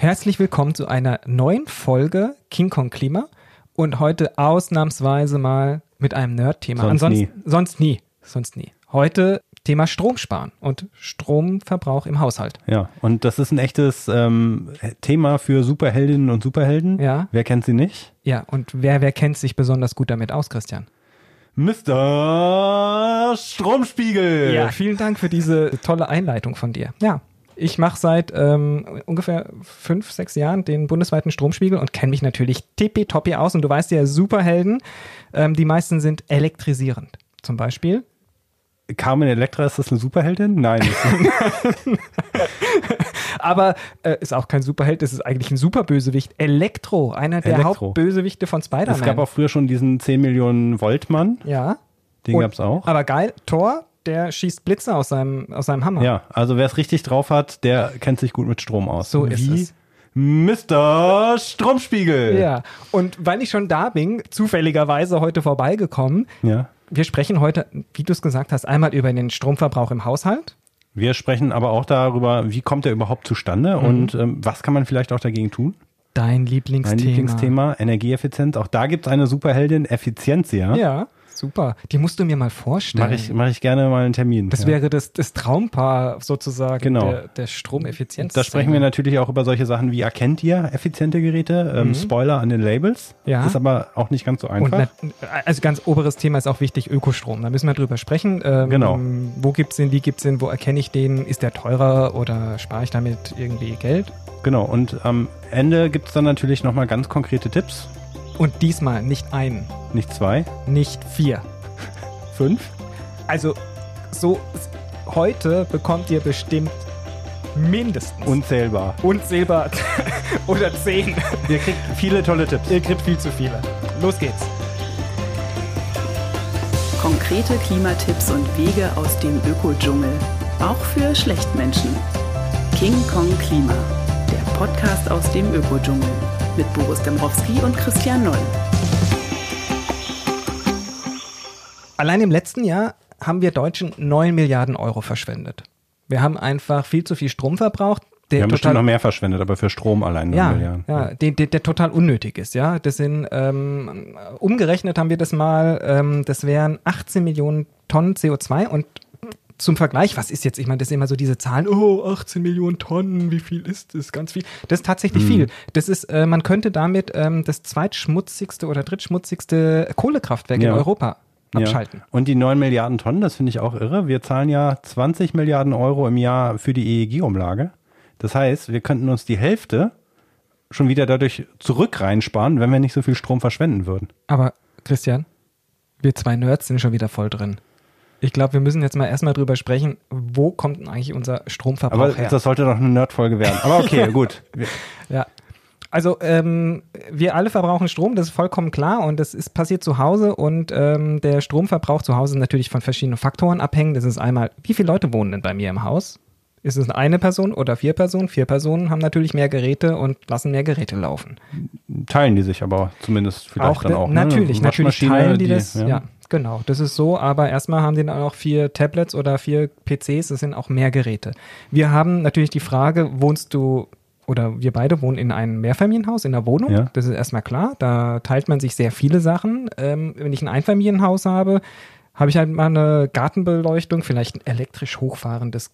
Herzlich willkommen zu einer neuen Folge King Kong Klima und heute ausnahmsweise mal mit einem Nerd-Thema. Sonst Ansonsten, nie. Sonst nie. Sonst nie. Heute Thema Strom sparen und Stromverbrauch im Haushalt. Ja, und das ist ein echtes ähm, Thema für Superheldinnen und Superhelden. Ja. Wer kennt sie nicht? Ja, und wer, wer kennt sich besonders gut damit aus, Christian? Mr. Stromspiegel. vielen Dank für diese tolle Einleitung von dir. Ja, ich mache seit ähm, ungefähr fünf, sechs Jahren den bundesweiten Stromspiegel und kenne mich natürlich tippitoppi aus. Und du weißt ja, Superhelden, ähm, die meisten sind elektrisierend. Zum Beispiel Carmen Electra, ist das eine Superheldin? Nein. Aber äh, ist auch kein Superheld, das ist eigentlich ein Superbösewicht. Elektro, einer der Elektro. Hauptbösewichte von Spider-Man. es gab auch früher schon diesen 10 Millionen Volt Mann. ja. Den Und- gab's auch. Aber geil, Thor, der schießt Blitze aus seinem, aus seinem Hammer. Ja, also wer es richtig drauf hat, der kennt sich gut mit Strom aus. So ist Wie es. Mr. Stromspiegel. Ja, und weil ich schon da bin, zufälligerweise heute vorbeigekommen, ja. wir sprechen heute, wie du es gesagt hast, einmal über den Stromverbrauch im Haushalt. Wir sprechen aber auch darüber, wie kommt er überhaupt zustande Mhm. und ähm, was kann man vielleicht auch dagegen tun? Dein Lieblingsthema. Mein Lieblingsthema, Energieeffizienz. Auch da gibt's eine Superheldin, Effizienzia. Ja, super. Die musst du mir mal vorstellen. Mache ich, mach ich gerne mal einen Termin. das ja. wäre das, das Traumpaar sozusagen Genau. der, der Stromeffizienz. Da sprechen wir natürlich auch über solche Sachen wie erkennt ihr effiziente Geräte? Ähm, Spoiler an den Labels. Mhm. Ja. Ist aber auch nicht ganz so Und einfach. nat- also ganz oberes Thema ist auch wichtig, Ökostrom. Da müssen wir drüber sprechen. Ähm, Genau. Wo gibt's den, wie gibt's den, wo erkenne ich den? Ist der teurer oder spare ich damit irgendwie Geld? Genau. Und am Ende gibt's dann natürlich nochmal ganz konkrete Tipps. Und diesmal nicht ein, Nicht zwei, nicht vier. fünf. Also so heute bekommt ihr bestimmt mindestens Unzählbar. und Silber oder zehn. Ihr kriegt viele tolle Tipps. Ihr kriegt viel zu viele. Los geht's. Konkrete Klimatipps und Wege aus dem Ökodschungel. Auch für Schlechtmenschen. King Kong Klima. Der Podcast aus dem Ökodschungel. Mit Boris Dembrowski und Christian Noll. Allein im letzten Jahr haben wir Deutschen 9 Milliarden Euro verschwendet. Wir haben einfach viel zu viel Strom verbraucht, der Wir haben bestimmt noch mehr verschwendet, aber für Strom allein. ja, nur Milliarden. ja, der, der, der total unnötig ist, ja. Das sind ähm, umgerechnet haben wir das mal, ähm, das wären 18 Millionen Tonnen CO2 und zum Vergleich, was ist jetzt, ich meine, das sind immer so diese Zahlen, oh, 18 Millionen Tonnen, wie viel ist das? Ganz viel. Das ist tatsächlich viel. Das ist, äh, man könnte damit ähm, das zweitschmutzigste oder drittschmutzigste Kohlekraftwerk in Ja. Europa Ja. abschalten. Und die 9 Milliarden Tonnen, das finde ich auch irre. Wir zahlen ja 20 Milliarden Euro im Jahr für die EEG-Umlage. Das heißt, wir könnten uns die Hälfte schon wieder dadurch zurück reinsparen, wenn wir nicht so viel Strom verschwenden würden. Aber Christian, wir zwei Nerds sind schon wieder voll drin. Ich glaube, wir müssen jetzt mal erstmal drüber sprechen, wo kommt denn eigentlich unser Stromverbrauch Aber her? das sollte doch eine Nerdfolge werden. Aber okay, gut. Ja. Also ähm, wir alle verbrauchen Strom, das ist vollkommen klar und das ist passiert zu Hause und ähm, der Stromverbrauch zu Hause ist natürlich von verschiedenen Faktoren abhängen. Das ist einmal, wie viele Leute wohnen denn bei mir im Haus? Ist es eine Person oder vier Personen? Vier Personen haben natürlich mehr Geräte und lassen mehr Geräte laufen. Teilen die sich aber zumindest vielleicht dann de- auch. ne? Natürlich, natürlich Waschmaschine, teilen die, das. Ja. Ja. Genau. Das ist so, aber erstmal haben die dann auch vier Tablets oder vier PCs, das sind auch mehr Geräte. Wir haben natürlich die Frage, wohnst du oder wir beide wohnen in einem Mehrfamilienhaus, in einer Wohnung. Ja. Das ist erstmal klar. Da teilt man sich sehr viele Sachen. Ähm, wenn ich ein Einfamilienhaus habe, habe ich halt mal eine Gartenbeleuchtung, vielleicht ein elektrisch hochfahrendes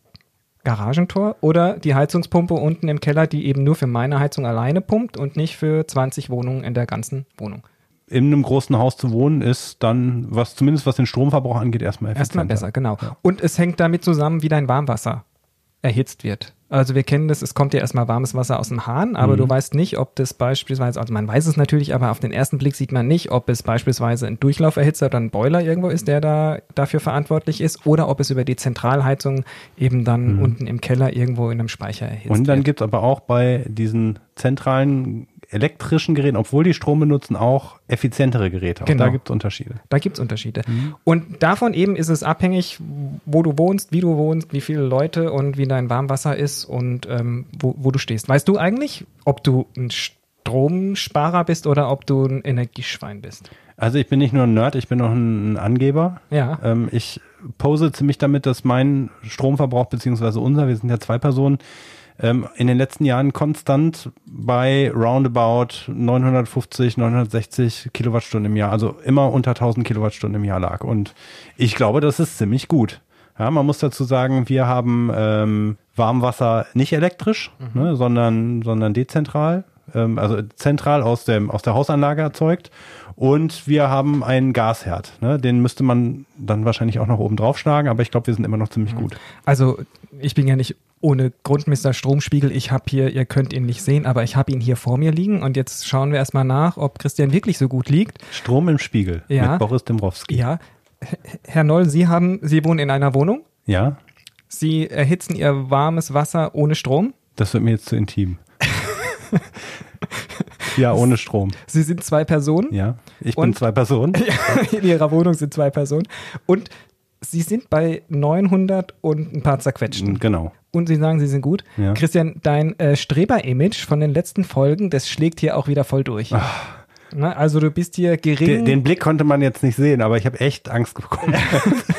Garagentor oder die Heizungspumpe unten im Keller, die eben nur für meine Heizung alleine pumpt und nicht für 20 Wohnungen in der ganzen Wohnung. In einem großen Haus zu wohnen ist dann, was zumindest was den Stromverbrauch angeht, erstmal effizienter. Erstmal besser, genau. Und es hängt damit zusammen, wie dein Warmwasser erhitzt wird. Also wir kennen das, es kommt ja erstmal warmes Wasser aus dem Hahn, aber du weißt nicht, ob das beispielsweise, also man weiß es natürlich, aber auf den ersten Blick sieht man nicht, ob es beispielsweise ein Durchlauferhitzer oder ein Boiler irgendwo ist, der da dafür verantwortlich ist, oder ob es über die Zentralheizung eben dann unten im Keller irgendwo in einem Speicher erhitzt Und dann wird. gibt's aber auch bei diesen zentralen elektrischen Geräten, obwohl die Strom benutzen, auch effizientere Geräte. Auch Genau. da gibt's Unterschiede. Da gibt's Unterschiede. Und davon eben ist es abhängig, wo du wohnst, wie du wohnst, wie viele Leute und wie dein Warmwasser ist und ähm, wo, wo du stehst. Weißt du eigentlich, ob du ein Stromsparer bist oder ob du ein Energieschwein bist? Also ich bin nicht nur ein Nerd, ich bin auch ein, ein Angeber. Ja. Ähm, ich pose ziemlich damit, dass mein Stromverbrauch, beziehungsweise unser, wir sind ja zwei Personen, ähm, in den letzten Jahren konstant bei roundabout 950, 960 Kilowattstunden im Jahr, also immer unter 1000 Kilowattstunden im Jahr lag. Und ich glaube, das ist ziemlich gut. Ja, man muss dazu sagen, wir haben ähm, Warmwasser nicht elektrisch, mhm. ne, sondern, sondern dezentral, ähm, also zentral aus, dem, aus der Hausanlage erzeugt. Und wir haben einen Gasherd. Ne? Den müsste man dann wahrscheinlich auch noch oben drauf schlagen, aber ich glaube, wir sind immer noch ziemlich mhm. gut. Also ich bin ja nicht ohne Grundmister Stromspiegel. Ich habe hier, ihr könnt ihn nicht sehen, aber ich habe ihn hier vor mir liegen. Und jetzt schauen wir erstmal nach, ob Christian wirklich so gut liegt. Strom im Spiegel ja. mit Boris Dembrowski. Ja. Herr Noll, Sie haben, Sie wohnen in einer Wohnung? Ja. Sie erhitzen Ihr warmes Wasser ohne Strom? Das wird mir jetzt zu intim. Ja, ohne Strom. Sie sind zwei Personen. Ja, ich bin zwei Personen. in ihrer Wohnung sind zwei Personen. Und Sie sind bei 900 und ein paar zerquetschten. Genau. Und Sie sagen, Sie sind gut. Ja. Christian, dein äh, Streber-Image von den letzten Folgen, das schlägt hier auch wieder voll durch. Ach. Na, also du bist hier gering. Den, den, Blick konnte man jetzt nicht sehen, aber ich habe echt Angst bekommen.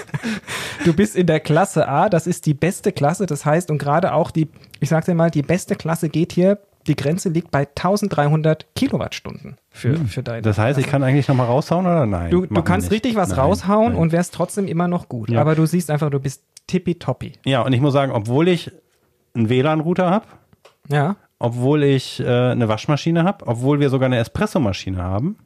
du bist in der Klasse A, das ist die beste Klasse, das heißt, und gerade auch die, ich sag's dir mal, die beste Klasse geht hier die Grenze liegt bei 1300 Kilowattstunden für, hm. für deine. Das heißt, ich kann eigentlich nochmal raushauen oder nein? Du, du kannst richtig was nein, raushauen nein. und wärst trotzdem immer noch gut. Ja. Aber du siehst einfach, du bist tippitoppi. Ja, und ich muss sagen, obwohl ich einen WLAN-Router habe, ja. obwohl ich äh, eine Waschmaschine habe, obwohl wir sogar eine Espressomaschine haben,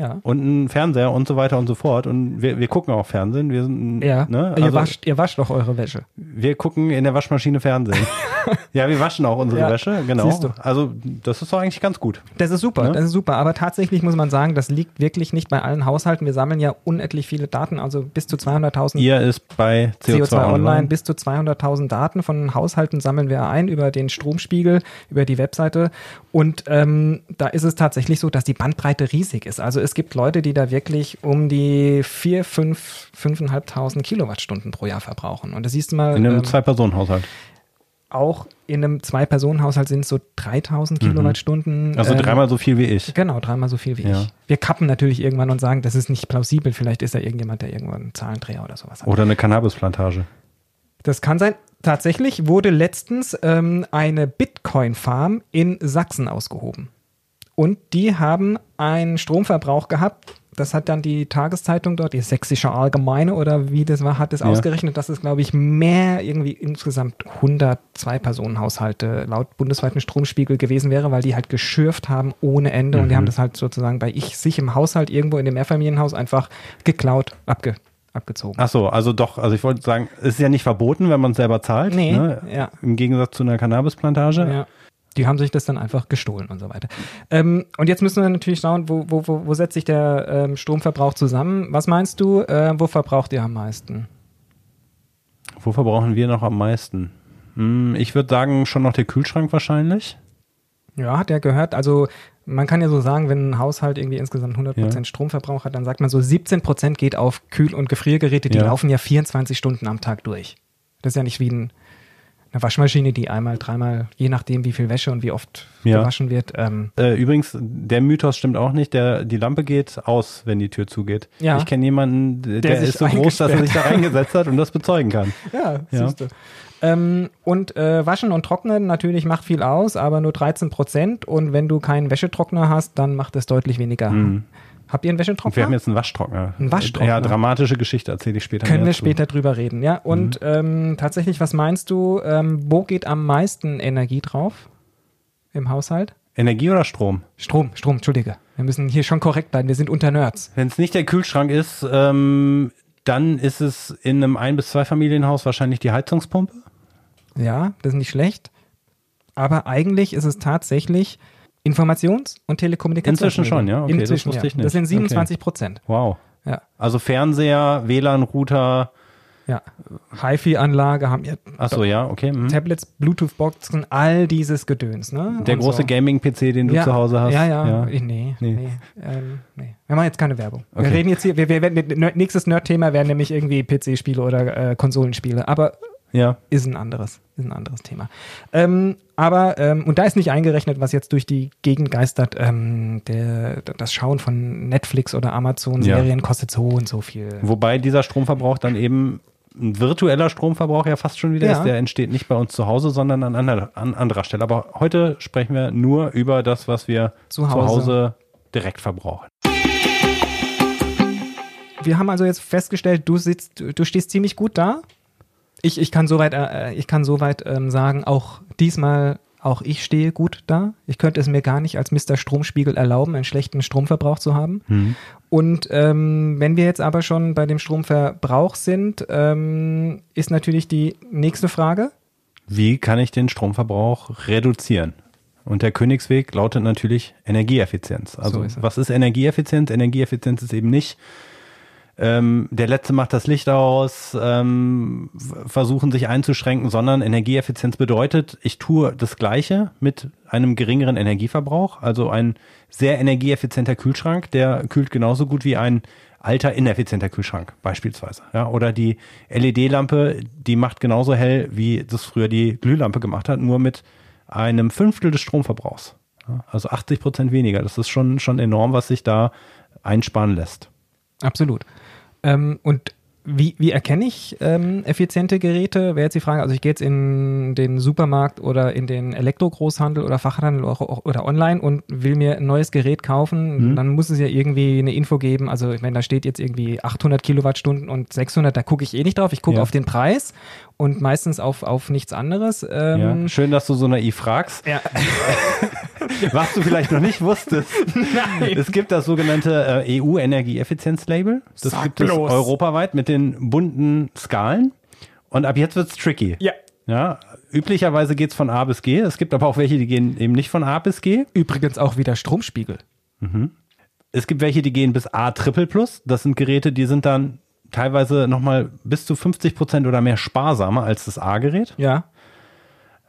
ja. und einen Fernseher und so weiter und so fort. Und wir, wir gucken auch Fernsehen. Wir sind, ja. Ne? Also, ihr, wascht, ihr wascht doch eure Wäsche. Wir gucken in der Waschmaschine Fernsehen. ja, wir waschen auch unsere ja. Wäsche, genau. Siehst du. Also das ist doch eigentlich ganz gut. Das ist super, ne? das ist super. Aber tatsächlich muss man sagen, das liegt wirklich nicht bei allen Haushalten. Wir sammeln ja unendlich viele Daten, also bis zu 200.000. Ihr ist bei CO2, CO2 Online. Online. Bis zu 200.000 Daten von Haushalten sammeln wir ein über den Stromspiegel, über die Webseite. Und ähm, da ist es tatsächlich so, dass die Bandbreite riesig ist. Also es gibt Leute, die da wirklich um die 4, 5, 5.500 Kilowattstunden pro Jahr verbrauchen. Und das siehst du mal. In einem ähm, Zwei-Personen-Haushalt. Auch in einem Zwei-Personen-Haushalt sind es so 3000 mhm. Kilowattstunden. Also ähm, dreimal so viel wie ich. Genau, dreimal so viel wie ja. ich. Wir kappen natürlich irgendwann und sagen, das ist nicht plausibel. Vielleicht ist da irgendjemand, der irgendwann einen Zahlendreher oder sowas hat. Oder eine Cannabisplantage. Das kann sein. Tatsächlich wurde letztens ähm, eine Bitcoin-Farm in Sachsen ausgehoben. Und die haben einen Stromverbrauch gehabt. Das hat dann die Tageszeitung dort, die Sächsische Allgemeine oder wie das war, hat es ja. ausgerechnet, dass es, glaube ich, mehr irgendwie insgesamt 102 Personenhaushalte laut bundesweiten Stromspiegel gewesen wäre, weil die halt geschürft haben ohne Ende mhm. und die haben mhm. das halt sozusagen bei ich sich im Haushalt irgendwo in dem Mehrfamilienhaus einfach geklaut, abge abgezogen. Ach so, also doch, also ich wollte sagen, es ist ja nicht verboten, wenn man es selber zahlt. Nee, ne? ja. Im Gegensatz zu einer Cannabisplantage. Ja. Die haben sich das dann einfach gestohlen und so weiter. Ähm, und jetzt müssen wir natürlich schauen, wo, wo, wo, wo setzt sich der ähm, Stromverbrauch zusammen? Was meinst du, äh, wo verbraucht ihr am meisten? Wo verbrauchen wir noch am meisten? Hm, ich würde sagen, schon noch der Kühlschrank wahrscheinlich. Ja, hat er gehört. Also man kann ja so sagen, wenn ein Haushalt irgendwie insgesamt 100% ja. Stromverbrauch hat, dann sagt man so 17% geht auf Kühl- und Gefriergeräte, die ja. laufen ja 24 Stunden am Tag durch. Das ist ja nicht wie ein eine Waschmaschine, die einmal, dreimal, je nachdem, wie viel Wäsche und wie oft ja. gewaschen wird. Ähm. Äh, übrigens, der Mythos stimmt auch nicht. Der, die Lampe geht aus, wenn die Tür zugeht. Ja. Ich kenne jemanden, der, der ist so groß, dass er sich da reingesetzt hat und das bezeugen kann. Ja, ja. siehst du. Ähm, und äh, Waschen und Trocknen natürlich macht viel aus, aber nur 13 Prozent. Und wenn du keinen Wäschetrockner hast, dann macht es deutlich weniger. Mhm. Habt ihr einen Wäschetrockner? Wir haben jetzt einen Waschtrockner. Ein Waschtrockner. Ja, dramatische Geschichte erzähle ich später. Können wir später drüber reden, ja. Und mhm. ähm, tatsächlich, was meinst du, ähm, wo geht am meisten Energie drauf im Haushalt? Energie oder Strom? Strom, Strom, Entschuldige. Wir müssen hier schon korrekt bleiben, wir sind unter Nerds. Wenn es nicht der Kühlschrank ist, ähm, dann ist es in einem Ein- bis Zweifamilienhaus wahrscheinlich die Heizungspumpe. Ja, das ist nicht schlecht. Aber eigentlich ist es tatsächlich Informations- und Telekommunikation. Inzwischen schon, ja. Okay, Inzwischen, das wusste ja. ich nicht. Das sind 27 Prozent. Okay. Wow. Ja. Also Fernseher, WLAN-Router. Ja. HiFi-Anlage haben ja. Achso, ja, okay. Mhm. Tablets, Bluetooth-Boxen, all dieses Gedöns, ne? Der und große so. Gaming-PC, den du ja, zu Hause hast. Ja, ja. ja. Nee, nee. Nee. Ähm, nee. Wir machen jetzt keine Werbung. Okay. Wir reden jetzt hier, wir, wir werden, nächstes Nerd-Thema wären nämlich irgendwie PC-Spiele oder äh, Konsolenspiele. Aber ja. Ist ein anderes, ist ein anderes Thema. Ähm, aber, ähm, und da ist nicht eingerechnet, was jetzt durch die Gegend geistert, ähm, der, das Schauen von Netflix oder Amazon-Serien ja. kostet so und so viel. Wobei dieser Stromverbrauch dann eben ein virtueller Stromverbrauch ja fast schon wieder Ja. ist. Der entsteht nicht bei uns zu Hause, sondern an, anderer- an anderer Stelle. Aber heute sprechen wir nur über das, was wir Zu zu Hause. Hause, direkt verbrauchen. Wir haben also jetzt festgestellt, du sitzt, du stehst ziemlich gut da. Ich, ich kann soweit, äh, ich kann soweit ähm, sagen, auch diesmal, auch ich stehe gut da. Ich könnte es mir gar nicht als Mr. Stromspiegel erlauben, einen schlechten Stromverbrauch zu haben. Und ähm, wenn wir jetzt aber schon bei dem Stromverbrauch sind, ähm, ist natürlich die nächste Frage. Wie kann ich den Stromverbrauch reduzieren? Und der Königsweg lautet natürlich Energieeffizienz. Also So ist was ist Energieeffizienz? Energieeffizienz ist eben nicht, ähm, der Letzte macht das Licht aus, ähm, versuchen sich einzuschränken, sondern Energieeffizienz bedeutet, ich tue das Gleiche mit einem geringeren Energieverbrauch. Also ein sehr energieeffizienter Kühlschrank, der kühlt genauso gut wie ein alter ineffizienter Kühlschrank beispielsweise. Ja, oder die LED-Lampe, die macht genauso hell, wie das früher die Glühlampe gemacht hat, nur mit einem Fünftel des Stromverbrauchs. Ja, also 80 Prozent weniger. Das ist schon, schon enorm, was sich da einsparen lässt. Absolut. Ähm, und wie, wie erkenne ich ähm, effiziente Geräte? Wäre jetzt die Frage, also ich gehe jetzt in den Supermarkt oder in den Elektrogroßhandel oder Fachhandel oder, oder online und will mir ein neues Gerät kaufen, dann muss es ja irgendwie eine Info geben. Also ich meine, da steht jetzt irgendwie 800 Kilowattstunden und 600, da gucke ich eh nicht drauf. Ich gucke Ja. auf den Preis und meistens auf, auf nichts anderes. Ähm, Ja, schön, dass du so naiv fragst. ja. Was du vielleicht noch nicht wusstest. Nein. Es gibt das sogenannte äh, EU-Energieeffizienz-Label. Das Sag gibt es bloß. europaweit mit den bunten Skalen. Und ab jetzt wird's tricky. ja. Ja, üblicherweise geht's von A bis G. Es gibt aber auch welche, die gehen eben nicht von A bis G. Übrigens auch wieder Stromspiegel. Es gibt welche, die gehen bis A Triple Plus. Das sind Geräte, die sind dann teilweise nochmal bis zu 50 Prozent oder mehr sparsamer als das A-Gerät. Ja.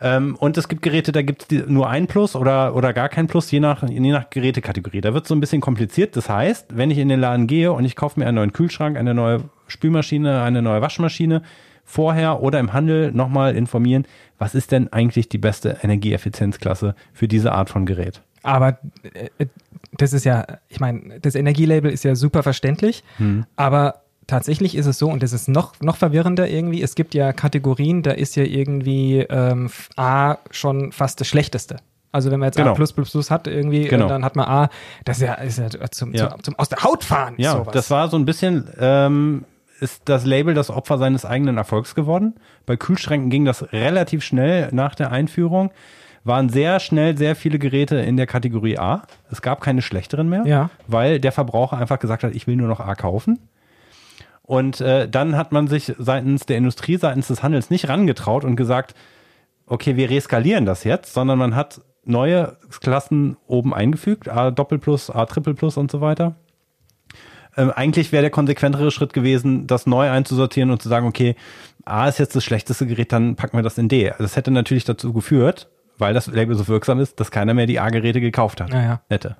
Ähm, und es gibt Geräte, da gibt es nur ein Plus oder, oder gar kein Plus, je nach, je nach Gerätekategorie. Da wird es so ein bisschen kompliziert. Das heißt, wenn ich in den Laden gehe und ich kaufe mir einen neuen Kühlschrank, eine neue Spülmaschine, eine neue Waschmaschine, vorher oder im Handel nochmal informieren, was ist denn eigentlich die beste Energieeffizienzklasse für diese Art von Gerät? Aber äh, das ist ja, ich meine, das Energielabel ist ja super verständlich, aber tatsächlich ist es so, und das ist noch, noch verwirrender irgendwie, es gibt ja Kategorien, da ist ja irgendwie ähm, A schon fast das Schlechteste. Also wenn man jetzt Genau. A hat irgendwie, Genau. äh, dann hat man A, das ist ja, ist ja zum, Ja. Zum, zum aus der Haut fahren. Ja, sowas. das war so ein bisschen, ähm, ist das Label das Opfer seines eigenen Erfolgs geworden. Bei Kühlschränken ging das relativ schnell nach der Einführung. Waren sehr schnell sehr viele Geräte in der Kategorie A. Es gab keine schlechteren mehr, Ja. weil der Verbraucher einfach gesagt hat, ich will nur noch A kaufen. Und äh, dann hat man sich seitens der Industrie, seitens des Handels nicht rangetraut und gesagt, okay, wir reskalieren das jetzt, sondern man hat neue Klassen oben eingefügt, A Doppel Plus, A Triple Plus und so weiter. Ähm, eigentlich wäre der konsequentere Schritt gewesen, das neu einzusortieren und zu sagen, okay, A ist jetzt das schlechteste Gerät, dann packen wir das in D. Das hätte natürlich dazu geführt, weil das Label so wirksam ist, dass keiner mehr die A-Geräte gekauft hat. Naja. Hätte.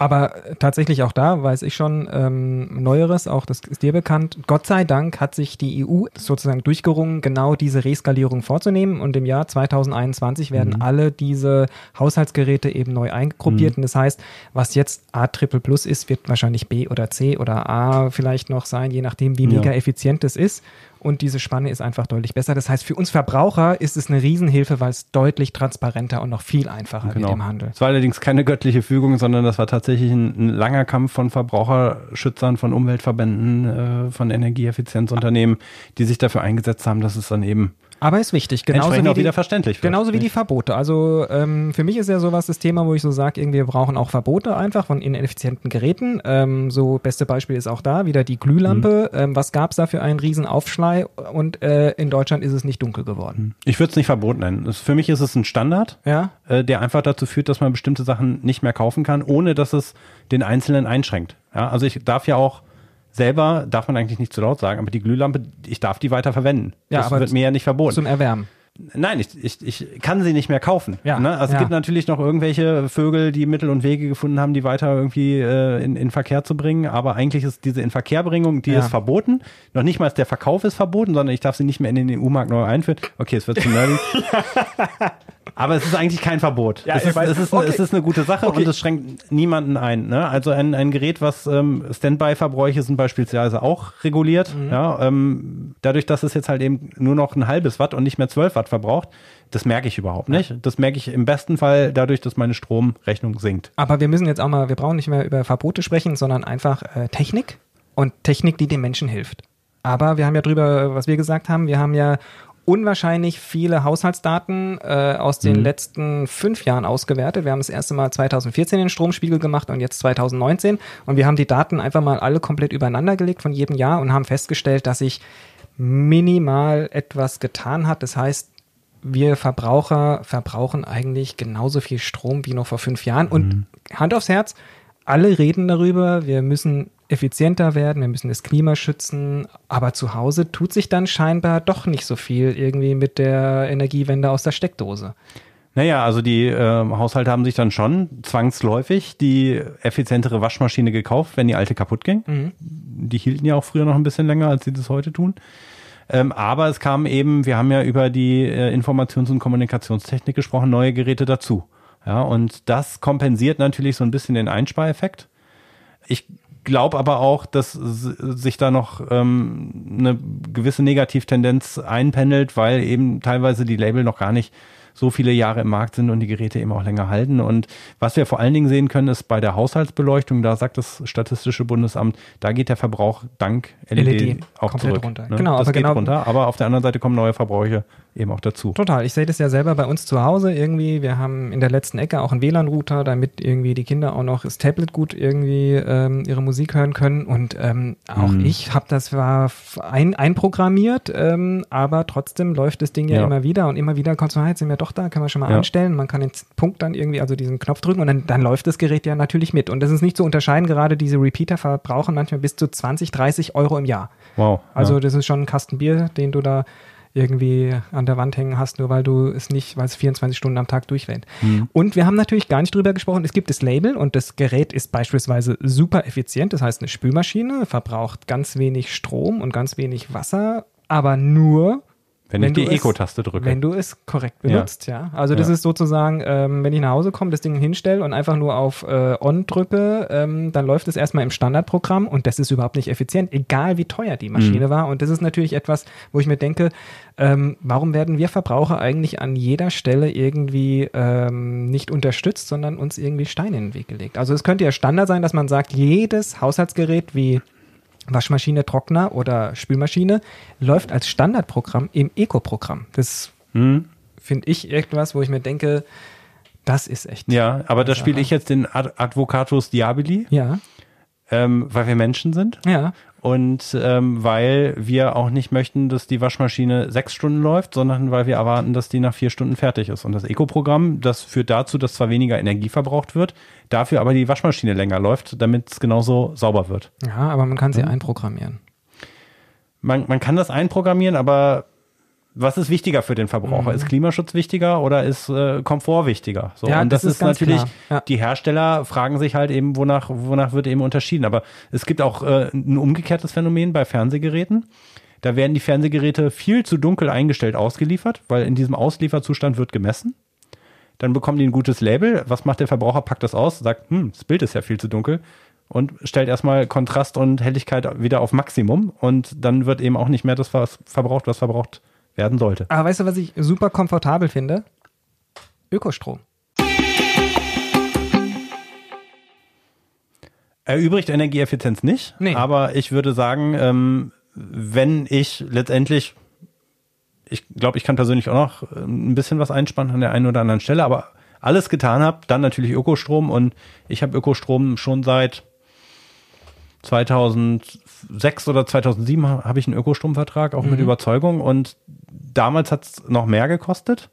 Aber tatsächlich auch da weiß ich schon ähm, Neueres, auch das ist dir bekannt. Gott sei Dank hat sich die EU sozusagen durchgerungen, genau diese Reskalierung vorzunehmen. Und im Jahr 2021 werden alle diese Haushaltsgeräte eben neu eingruppiert. Und das heißt, was jetzt A Triple Plus ist, wird wahrscheinlich B oder C oder A vielleicht noch sein, je nachdem, wie Ja. mega effizient es ist. Und diese Spanne ist einfach deutlich besser. Das heißt, für uns Verbraucher ist es eine Riesenhilfe, weil es deutlich transparenter und noch viel einfacher wird im Handel. Es war allerdings keine göttliche Fügung, sondern das war tatsächlich ein, ein langer Kampf von Verbraucherschützern, von Umweltverbänden, äh, von Energieeffizienzunternehmen, die sich dafür eingesetzt haben, dass es dann eben Aber ist wichtig, genauso wie auch die, wieder verständlich. Genauso wie die Verbote. Also ähm, für mich ist ja sowas das Thema, wo ich so sage, irgendwie wir brauchen auch Verbote einfach von ineffizienten Geräten. Ähm, so beste Beispiel ist auch da wieder die Glühlampe. Ähm, was gab es da für einen riesen Aufschrei? Und äh, in Deutschland ist es nicht dunkel geworden. Ich würde es nicht Verbot nennen. Für mich ist es ein Standard, Ja, äh, der einfach dazu führt, dass man bestimmte Sachen nicht mehr kaufen kann, ohne dass es den Einzelnen einschränkt. Ja, also ich darf ja auch selber, darf man eigentlich nicht zu laut sagen, aber die Glühlampe, ich darf die weiter verwenden. Ja, das aber wird mir ja nicht verboten. zum Erwärmen. Nein, ich, ich, ich kann sie nicht mehr kaufen. Ja, ne? Also ja. es gibt natürlich noch irgendwelche Vögel, die Mittel und Wege gefunden haben, die weiter irgendwie äh, in, in Verkehr zu bringen. Aber eigentlich ist diese Inverkehrbringung, die Ja. ist verboten. Noch nicht mal ist der Verkauf ist verboten, sondern ich darf sie nicht mehr in den EU-Markt neu einführen. Okay, es wird zu nerdy. Aber es ist eigentlich kein Verbot. Ja, es, ist, es, ist, Okay. es ist eine gute Sache Okay. und es schränkt niemanden ein. Ne? Also ein, ein Gerät, was ähm, Standby-Verbräuche sind beispielsweise auch reguliert. Mhm. Ja, ähm, dadurch, dass es jetzt halt eben nur noch ein halbes Watt und nicht mehr 12 Watt verbraucht, das merke ich überhaupt nicht. Das merke ich im besten Fall dadurch, dass meine Stromrechnung sinkt. Aber wir müssen jetzt auch mal, wir brauchen nicht mehr über Verbote sprechen, sondern einfach äh, Technik und Technik, die dem Menschen hilft. Aber wir haben ja drüber, was wir gesagt haben, wir haben ja unwahrscheinlich viele Haushaltsdaten äh, aus den letzten fünf Jahren ausgewertet. Wir haben das erste Mal 2014 den Stromspiegel gemacht und jetzt 2019. Und wir haben die Daten einfach mal alle komplett übereinander gelegt von jedem Jahr und haben festgestellt, dass sich minimal etwas getan hat. Das heißt, wir Verbraucher verbrauchen eigentlich genauso viel Strom wie noch vor fünf Jahren. Und Hand aufs Herz, alle reden darüber, wir müssen effizienter werden, wir müssen das Klima schützen, aber zu Hause tut sich dann scheinbar doch nicht so viel irgendwie mit der Energiewende aus der Steckdose. Naja, also die äh, Haushalte haben sich dann schon zwangsläufig die effizientere Waschmaschine gekauft, wenn die alte kaputt ging. Die hielten ja auch früher noch ein bisschen länger, als sie das heute tun. Ähm, aber es kam eben, wir haben ja über die äh, Informations- und Kommunikationstechnik gesprochen, neue Geräte dazu. Ja, und das kompensiert natürlich so ein bisschen den Einspareffekt. Ich glaube aber auch, dass sich da noch ähm, eine gewisse Negativtendenz einpendelt, weil eben teilweise die Label noch gar nicht so viele Jahre im Markt sind und die Geräte eben auch länger halten. Und was wir vor allen Dingen sehen können, ist bei der Haushaltsbeleuchtung, da sagt das Statistische Bundesamt, da geht der Verbrauch dank LED, LED auch komplett zurück. runter. Ne? Genau, das aber geht genau- runter, aber auf der anderen Seite kommen neue Verbräuche eben auch dazu. Total. Ich sehe das ja selber bei uns zu Hause irgendwie. Wir haben in der letzten Ecke auch einen WLAN-Router, damit irgendwie die Kinder auch noch das Tablet gut irgendwie ähm, ihre Musik hören können. Und ähm, auch Mhm. ich habe das zwar f- ein, einprogrammiert, ähm, aber trotzdem läuft das Ding ja, Ja. immer wieder und immer wieder kommt so, ah, jetzt sind wir doch da, können wir schon mal Ja. einstellen. Man kann den Punkt dann irgendwie, also diesen Knopf drücken und dann, dann läuft das Gerät ja natürlich mit. Und das ist nicht zu unterscheiden, gerade diese Repeater verbrauchen manchmal bis zu 20, 30 Euro im Jahr. Wow. Also ja. das ist schon ein Kasten Bier, den du da irgendwie an der Wand hängen hast, nur weil du es nicht, weil es 24 Stunden am Tag durchwählt. Mhm. Und wir haben natürlich gar nicht drüber gesprochen, es gibt das Label und das Gerät ist beispielsweise super effizient, das heißt eine Spülmaschine verbraucht ganz wenig Strom und ganz wenig Wasser, aber nur wenn, ich du die es- Eco-Taste drücke. wenn du es korrekt benutzt, ja. Also das Ja. ist sozusagen, ähm, wenn ich nach Hause komme, das Ding hinstelle und einfach nur auf äh, On drücke, ähm, dann läuft es erstmal im Standardprogramm und das ist überhaupt nicht effizient, egal wie teuer die Maschine Mhm. war. Und das ist natürlich etwas, wo ich mir denke, ähm, warum werden wir Verbraucher eigentlich an jeder Stelle irgendwie ähm, nicht unterstützt, sondern uns irgendwie Steine in den Weg gelegt? Also es könnte ja Standard sein, dass man sagt, jedes Haushaltsgerät wie Waschmaschine, Trockner oder Spülmaschine läuft als Standardprogramm im Eco-Programm. Das Hm? finde ich etwas, wo ich mir denke, das ist echt. Ja, aber da spiele ich jetzt den Ad Advocatus Diaboli, Ja, ähm, weil wir Menschen sind. ja. Und ähm, weil wir auch nicht möchten, dass die Waschmaschine sechs Stunden läuft, sondern weil wir erwarten, dass die nach vier Stunden fertig ist. Und das Eco-Programm, das führt dazu, dass zwar weniger Energie verbraucht wird, dafür aber die Waschmaschine länger läuft, damit es genauso sauber wird. Ja, aber man kann sie einprogrammieren. Man, man kann das einprogrammieren, aber was ist wichtiger für den Verbraucher? Ist Klimaschutz wichtiger oder ist äh, Komfort wichtiger? So, Mhm. Ja, und das das, ist ist, natürlich. Ja. die Hersteller fragen sich halt eben, wonach, wonach wird eben unterschieden. Aber es gibt auch äh, ein umgekehrtes Phänomen bei Fernsehgeräten. Da werden die Fernsehgeräte viel zu dunkel eingestellt ausgeliefert, weil in diesem Auslieferzustand wird gemessen. Dann bekommen die ein gutes Label. Was macht der Verbraucher? Packt das aus, sagt, hm, das Bild ist ja viel zu dunkel und stellt erstmal Kontrast und Helligkeit wieder auf Maximum und dann wird eben auch nicht mehr das was verbraucht, was verbraucht werden sollte. Aber weißt du, was ich super komfortabel finde? Ökostrom. Erübrigt Energieeffizienz nicht, Nee. aber ich würde sagen, ähm, wenn ich letztendlich, ich glaube, ich kann persönlich auch noch äh, ein bisschen was einspannen an der einen oder anderen Stelle, aber alles getan habe, dann natürlich Ökostrom und ich habe Ökostrom schon seit 2006 oder 2007 ha- habe ich einen Ökostromvertrag, auch mit Überzeugung und damals hat es noch mehr gekostet.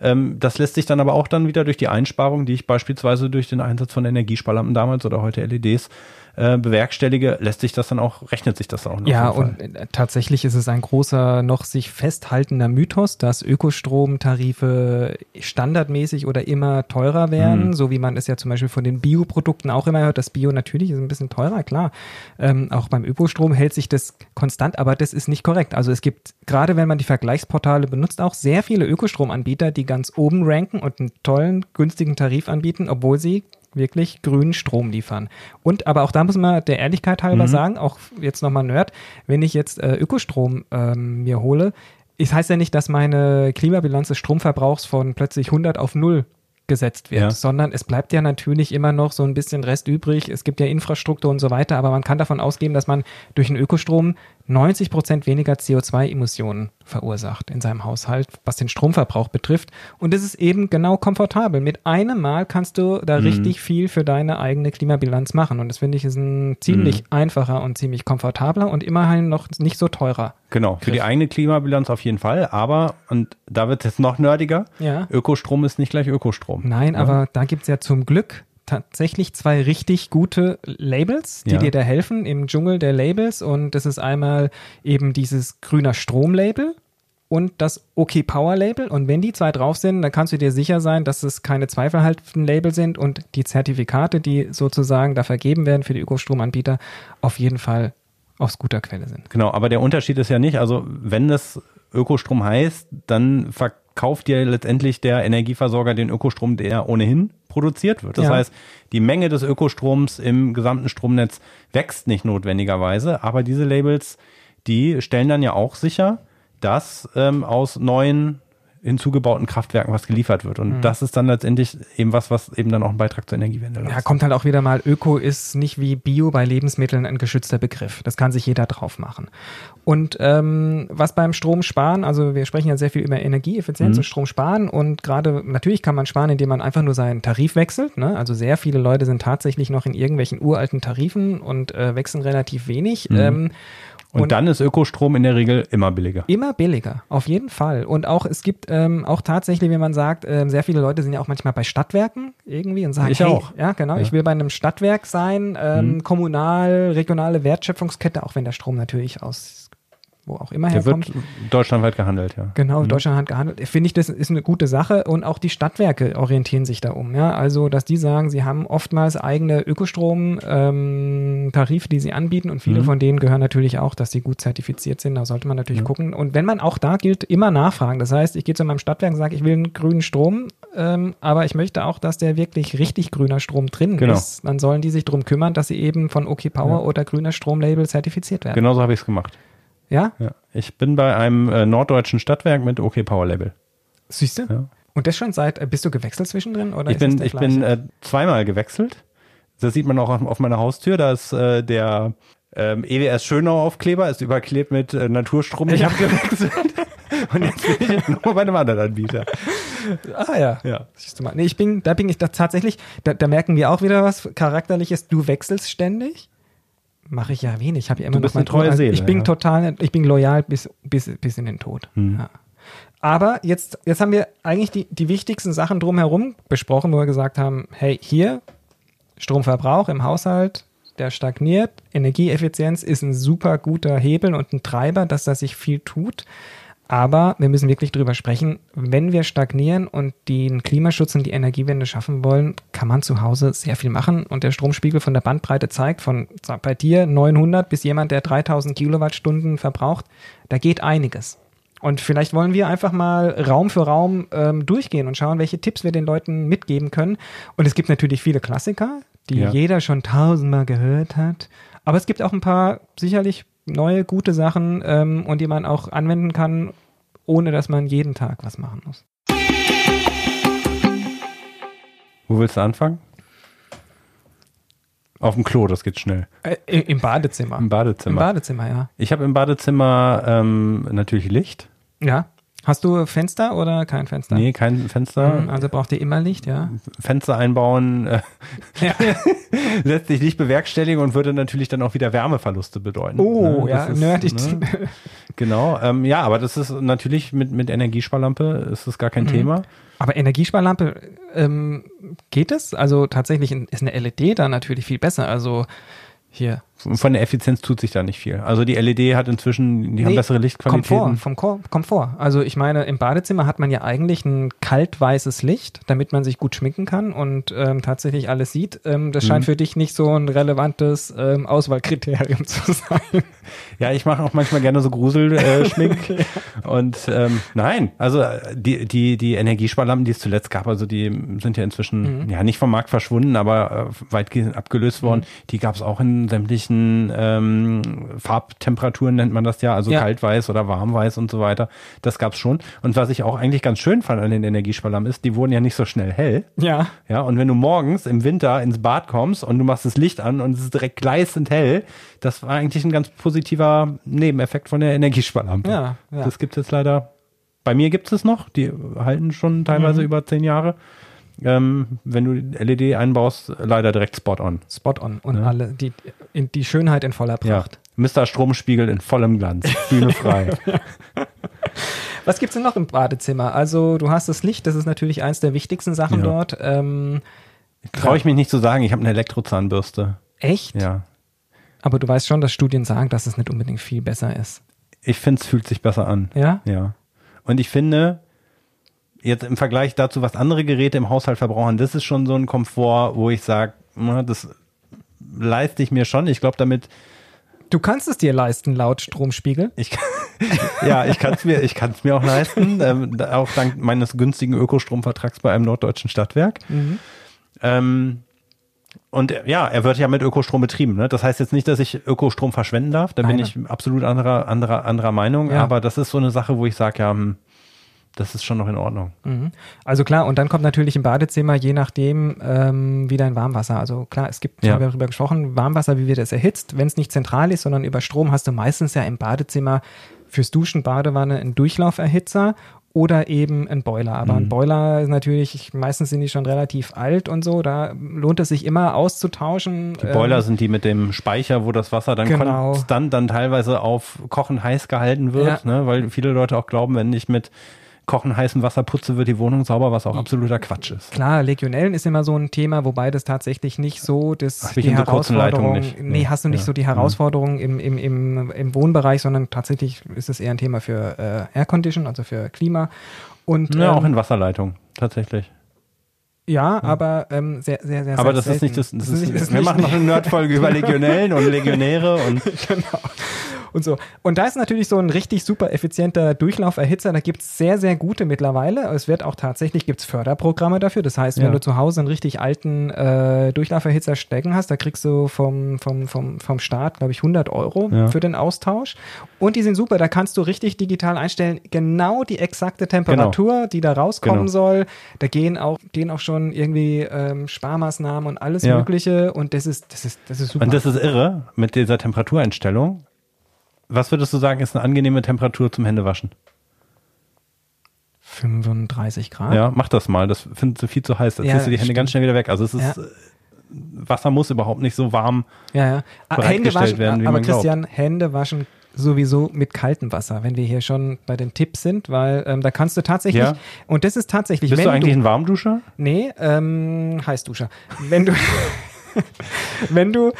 Ähm, das lässt sich dann aber auch dann wieder durch die Einsparung, die ich beispielsweise durch den Einsatz von Energiesparlampen damals oder heute LEDs äh, bewerkstellige, lässt sich das dann auch, rechnet sich das dann auch noch. Ja, und äh, tatsächlich ist es ein großer, noch sich festhaltender Mythos, dass Ökostromtarife standardmäßig oder immer teurer werden, mhm. so wie man es ja zum Beispiel von den Bioprodukten auch immer hört. Das Bio natürlich ist ein bisschen teurer, klar. Ähm, auch beim Ökostrom hält sich das konstant, aber das ist nicht korrekt. Also es gibt, gerade wenn man die Vergleichsportale benutzt, auch sehr viele Ökostromanbieter, die ganz oben ranken und einen tollen, günstigen Tarif anbieten, obwohl sie wirklich grünen Strom liefern. Und aber auch da muss man der Ehrlichkeit halber mhm. sagen, auch jetzt nochmal Nerd, wenn ich jetzt äh, Ökostrom ähm, mir hole, es heißt ja nicht, dass meine Klimabilanz des Stromverbrauchs von plötzlich 100 auf 0 gesetzt wird, ja. sondern es bleibt ja natürlich immer noch so ein bisschen Rest übrig. Es gibt ja Infrastruktur und so weiter, aber man kann davon ausgehen, dass man durch einen Ökostrom 90 Prozent weniger CO2-Emissionen verursacht in seinem Haushalt, was den Stromverbrauch betrifft. Und es ist eben genau komfortabel. Mit einem Mal kannst du da mhm. richtig viel für deine eigene Klimabilanz machen. Und das finde ich ist ein ziemlich mhm. einfacher und ziemlich komfortabler und immerhin noch nicht so teurer. Genau, für die eigene Klimabilanz auf jeden Fall. Aber, und da wird es noch nerdiger, ja. Ökostrom ist nicht gleich Ökostrom. Nein, ja. aber da gibt es ja zum Glück tatsächlich zwei richtig gute Labels, die ja. dir da helfen im Dschungel der Labels. Und das ist einmal eben dieses grüner Strom-Label und das OK Power Label. Und wenn die zwei drauf sind, dann kannst du dir sicher sein, dass es keine zweifelhaften Label sind und die Zertifikate, die sozusagen da vergeben werden für die Ökostromanbieter, auf jeden Fall aus guter Quelle sind. Genau, aber der Unterschied ist ja nicht, also wenn das Ökostrom heißt, dann verkauft dir letztendlich der Energieversorger den Ökostrom, der ohnehin produziert wird. Das ja. heißt, die Menge des Ökostroms im gesamten Stromnetz wächst nicht notwendigerweise, aber diese Labels, die stellen dann ja auch sicher, dass ähm, aus neuen hinzugebauten Kraftwerken was geliefert wird. Und mhm. das ist dann letztendlich eben was, was eben dann auch einen Beitrag zur Energiewende leistet. Ja, kommt halt auch wieder mal, Öko ist nicht wie Bio bei Lebensmitteln ein geschützter Begriff. Das kann sich jeder drauf machen. Und ähm, was beim Strom sparen, also wir sprechen ja sehr viel über Energieeffizienz mhm. und Strom sparen und gerade natürlich kann man sparen, indem man einfach nur seinen Tarif wechselt. Ne? Also sehr viele Leute sind tatsächlich noch in irgendwelchen uralten Tarifen und äh, wechseln relativ wenig. Mhm. Ähm, und, und, dann ist Ökostrom in der Regel immer billiger. Immer billiger, auf jeden Fall. Und auch es gibt ähm, auch tatsächlich, wie man sagt, äh, sehr viele Leute sind ja auch manchmal bei Stadtwerken irgendwie und sagen, ich hey, auch. Ja, genau, ja. ich will bei einem Stadtwerk sein, ähm, hm. kommunal, regionale Wertschöpfungskette, auch wenn der Strom natürlich aus wo auch immer der herkommt. wird deutschlandweit gehandelt, ja. Genau, mhm. deutschlandweit gehandelt. Finde ich, das ist eine gute Sache und auch die Stadtwerke orientieren sich da um. Ja? Also, dass die sagen, sie haben oftmals eigene Ökostrom-Tarife, ähm, die sie anbieten und viele mhm. von denen gehören natürlich auch, dass sie gut zertifiziert sind. Da sollte man natürlich mhm. gucken. Und wenn man auch da gilt, immer nachfragen. Das heißt, ich gehe zu meinem Stadtwerk und sage, ich will einen grünen Strom, ähm, aber ich möchte auch, dass der wirklich richtig grüner Strom drin genau. ist. Dann sollen die sich darum kümmern, dass sie eben von OK Power ja. oder grüner Stromlabel zertifiziert werden. Genauso habe ich es gemacht. Ja? ja? Ich bin bei einem äh, norddeutschen Stadtwerk mit OK Power Label. Siehst du? Ja. Und das schon seit, äh, bist du gewechselt zwischendrin? Oder ich bin, ich bin äh, zweimal gewechselt. Das sieht man auch auf, auf meiner Haustür. Da ist äh, der ähm, EWS Schönau Aufkleber, ist überklebt mit äh, Naturstrom. Ich habe gewechselt. Und jetzt bin ich nur bei einem anderen Anbieter. Ah ja. ja. Siehst du mal. Nee, ich bin, da bin ich da tatsächlich, da, da merken wir auch wieder was Charakterliches. Du wechselst ständig mache ich ja wenig. Ich habe ja immer du bist noch eine treue Seele. Ich bin ja. total, ich bin loyal bis, bis, bis in den Tod. Hm. Ja. Aber jetzt, jetzt haben wir eigentlich die, die wichtigsten Sachen drumherum besprochen, wo wir gesagt haben, hey, hier, Stromverbrauch im Haushalt, der stagniert. Energieeffizienz ist ein super guter Hebel und ein Treiber, dass da sich viel tut. Aber wir müssen wirklich drüber sprechen, wenn wir stagnieren und den Klimaschutz und die Energiewende schaffen wollen, kann man zu Hause sehr viel machen. Und der Stromspiegel von der Bandbreite zeigt, von bei dir 900 bis jemand, der 3000 Kilowattstunden verbraucht, da geht einiges. Und vielleicht wollen wir einfach mal Raum für Raum ähm, durchgehen und schauen, welche Tipps wir den Leuten mitgeben können. Und es gibt natürlich viele Klassiker, die ja. jeder schon tausendmal gehört hat. Aber es gibt auch ein paar sicherlich neue, gute Sachen ähm, und die man auch anwenden kann, ohne dass man jeden Tag was machen muss. Wo willst du anfangen? Auf dem Klo, das geht schnell. Äh, Im Badezimmer. Im Badezimmer. Im Badezimmer, ja. Ich habe im Badezimmer ähm, natürlich Licht. Ja. Hast du Fenster oder kein Fenster? Nee, kein Fenster. Hm, also braucht ihr immer Licht, ja? Fenster einbauen äh, ja. lässt sich nicht bewerkstelligen und würde natürlich dann auch wieder Wärmeverluste bedeuten. Oh, ne? ja, ist, nerdig. Ne? Genau, ähm, ja, aber das ist natürlich mit, mit Energiesparlampe ist das gar kein mhm. Thema. Aber Energiesparlampe, ähm, geht es? Also tatsächlich ist eine LED da natürlich viel besser. Also hier. Von der Effizienz tut sich da nicht viel. Also die LED hat inzwischen, die haben Nee, bessere Lichtqualitäten. Komfort, vom Ko Komfort. Also ich meine, im Badezimmer hat man ja eigentlich ein kaltweißes Licht, damit man sich gut schminken kann und ähm, tatsächlich alles sieht. Ähm, das Mhm. scheint für dich nicht so ein relevantes ähm, Auswahlkriterium zu sein. Ja, ich mache auch manchmal gerne so Gruselschmink. Und ähm, nein, also äh, die, die, die Energiesparlampen, die es zuletzt gab, also die sind ja inzwischen ja nicht vom Markt verschwunden, aber äh, weitgehend abgelöst worden. Die gab es auch in sämtlichen ähm, Farbtemperaturen, nennt man das ja, also Ja. kaltweiß oder warmweiß und so weiter. Das gab's schon. Und was ich auch eigentlich ganz schön fand an den Energiesparlampen ist, die wurden ja nicht so schnell hell. Ja. Ja, und wenn du morgens im Winter ins Bad kommst und du machst das Licht an und es ist direkt gleißend hell, das war eigentlich ein ganz positiver Nebeneffekt von der Energiesparlampe. Ja, ja. Das gibt es jetzt leider. Bei mir gibt es noch, die halten schon teilweise Mhm. über zehn Jahre. Ähm, wenn du LED einbaust, leider direkt spot on. Spot on und alle, die, die Schönheit in voller Ja. Pracht. Mr. Stromspiegel in vollem Glanz. Bühne frei. Was gibt's denn noch im Badezimmer? Also du hast das Licht, das ist natürlich eins der wichtigsten Sachen Ja. dort. Ähm, Traue ich mich nicht zu sagen, ich habe eine Elektrozahnbürste. echt? Ja. Aber du weißt schon, dass Studien sagen, dass es nicht unbedingt viel besser ist. Ich finde, es fühlt sich besser an. Ja? Ja. Und ich finde, jetzt im Vergleich dazu, was andere Geräte im Haushalt verbrauchen, das ist schon so ein Komfort, wo ich sage, das leiste ich mir schon. Ich glaube, damit, Du kannst es dir leisten, laut Stromspiegel. ich, ja, ich kann es mir, ich mir auch leisten, ähm, auch dank meines günstigen Ökostromvertrags bei einem norddeutschen Stadtwerk. Ähm, und ja, er wird ja mit Ökostrom betrieben. Ne? Das heißt jetzt nicht, dass ich Ökostrom verschwenden darf. Da bin Nein. ich absolut anderer, anderer, anderer Meinung. Ja. Aber das ist so eine Sache, wo ich sage, ja, hm, das ist schon noch in Ordnung. Mhm. Also klar, und dann kommt natürlich im Badezimmer, je nachdem, ähm, wieder ein Warmwasser. Also klar, es gibt, Ja. haben wir darüber gesprochen, Warmwasser, wie wird es erhitzt. Wenn es nicht zentral ist, sondern über Strom, hast du meistens ja im Badezimmer fürs Duschen, Badewanne einen Durchlauferhitzer oder eben ein Boiler. Aber Mhm. ein Boiler ist natürlich, meistens sind die schon relativ alt und so, da lohnt es sich immer auszutauschen. Die Boiler sind die mit dem Speicher, wo das Wasser dann Ähm, Genau. konstant dann teilweise auf Kochen heiß gehalten wird, Ja. ne? weil viele Leute auch glauben, wenn ich mit Kochen heißem Wasser putze, wird die Wohnung sauber, was auch absoluter Quatsch ist. Klar, Legionellen ist immer so ein Thema, wobei das tatsächlich nicht so das Hab ich die Herausforderung. Nicht. Nee, Nee. hast du nicht Ja. so die Herausforderung im, im, im, im Wohnbereich, sondern tatsächlich ist es eher ein Thema für äh, Air Condition, also für Klima. Und Ja, ähm, auch in Wasserleitung, tatsächlich. ja, aber ähm, sehr, sehr, sehr Aber das ist nicht das, das Das ist, ist wir machen noch eine Nerdfolge über Legionellen und Legionäre und und so. Und da ist natürlich so ein richtig super effizienter Durchlauferhitzer. Da gibt es sehr, sehr gute mittlerweile. Es wird auch tatsächlich, gibt es Förderprogramme dafür. Das heißt, wenn Ja. du zu Hause einen richtig alten äh, Durchlauferhitzer stecken hast, da kriegst du vom, vom, vom, vom Staat, glaube ich, 100 Euro Ja. für den Austausch. Und die sind super. Da kannst du richtig digital einstellen, genau die exakte Temperatur, die da rauskommen Genau. soll. Da gehen auch, gehen auch schon irgendwie ähm, Sparmaßnahmen und alles Ja. Mögliche. Und das ist, das ist, das ist super. Und das ist irre mit dieser Temperatureinstellung. Was würdest du sagen, ist eine angenehme Temperatur zum Händewaschen? 35 Grad. Ja, mach das mal. Das findest du viel zu heiß. Da Ja, ziehst du die Hände stimmt. ganz schnell wieder weg. Also es ist, Ja. äh, Wasser muss überhaupt nicht so warm. Ja, ja. Ah, Hände waschen, werden, wie aber man glaubt. Christian, Hände waschen sowieso mit kaltem Wasser, wenn wir hier schon bei den Tipps sind, weil ähm, da kannst du tatsächlich, Ja. und das ist tatsächlich, Bist du eigentlich ein Warmduscher? nee, ähm, Heißduscher. Wenn du, wenn du,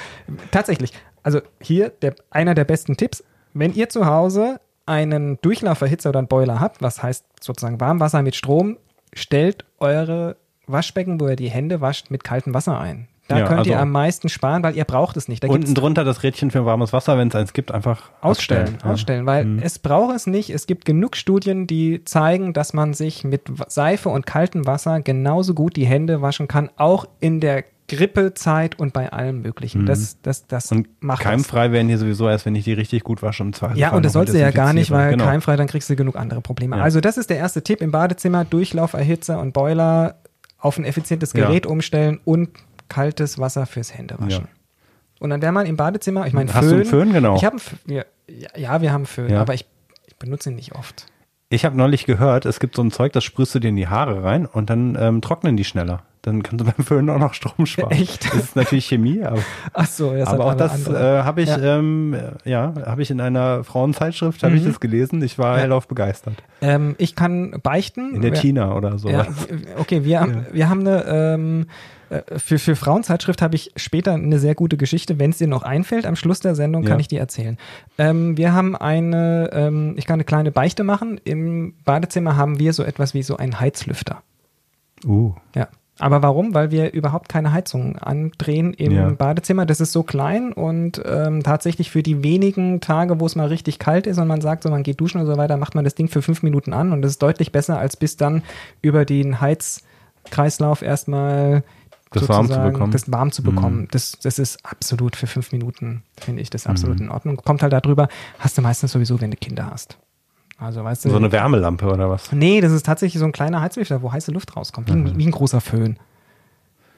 tatsächlich, also hier der, einer der besten Tipps, wenn ihr zu Hause einen Durchlauferhitzer oder einen Boiler habt, was heißt sozusagen Warmwasser mit Strom, stellt eure Waschbecken, wo ihr die Hände wascht, mit kaltem Wasser ein. Da Ja, könnt ihr also- am meisten sparen, weil ihr braucht es nicht. Da Unten drunter das Rädchen für warmes Wasser, wenn es eins gibt, einfach Ausstellen, Ja. ausstellen, weil Mhm. es braucht es nicht. Es gibt genug Studien, die zeigen, dass man sich mit Seife und kaltem Wasser genauso gut die Hände waschen kann, auch in der Grippezeit und bei allem Möglichen. Das, das, das Mhm. Und macht keimfrei werden die sowieso erst, wenn ich die richtig gut wasche. Im das. Ja, und das sollst du ja gar nicht, weil genau. keimfrei, dann kriegst du genug andere Probleme. Ja. Also das ist der erste Tipp im Badezimmer, Durchlauferhitzer und Boiler auf ein effizientes Ja. Gerät umstellen und kaltes Wasser fürs Händewaschen. Ja. Und dann wäre man im Badezimmer, ich meine, Hast du einen Föhn? Genau. Ich habe Föhn, ja, ja, wir haben einen Föhn, Ja. aber ich, ich benutze ihn nicht oft. Ich habe neulich gehört, es gibt so ein Zeug, das sprühst du dir in die Haare rein und dann ähm, trocknen die schneller. Dann kannst du beim Föhn auch noch Strom sparen. Echt? Das ist natürlich Chemie, aber, Ach so, das aber auch das äh, habe ich, Ja. ähm, ja, habe ich in einer Frauenzeitschrift, habe ich Mhm. das gelesen. Ich war Ja. hellauf begeistert. ähm, ich kann beichten. In der Wer- Tina oder so. Ja, okay, wir haben, wir haben eine, ähm, äh, für, für Frauenzeitschrift habe ich später eine sehr gute Geschichte. Wenn es dir noch einfällt, am Schluss der Sendung kann ich die erzählen. Ähm, wir haben eine, ähm, ich kann eine kleine Beichte machen. Im Badezimmer haben wir so etwas wie so einen Heizlüfter. Uh. Ja. Aber warum? Weil wir überhaupt keine Heizung andrehen im Ja. Badezimmer. Das ist so klein und ähm, tatsächlich für die wenigen Tage, wo es mal richtig kalt ist und man sagt so, man geht duschen und so weiter, macht man das Ding für fünf Minuten an und das ist deutlich besser, als bis dann über den Heizkreislauf erstmal Das warm zu bekommen. Das warm zu bekommen. Mhm. Das, das ist absolut für fünf Minuten, finde ich, das absolut in Ordnung. Kommt halt darüber, hast du meistens sowieso, wenn du Kinder hast. Also weißt du. So eine Wärmelampe oder was? Nee, das ist tatsächlich so ein kleiner Heizlüfter, wo heiße Luft rauskommt, wie, ein, wie ein großer Föhn.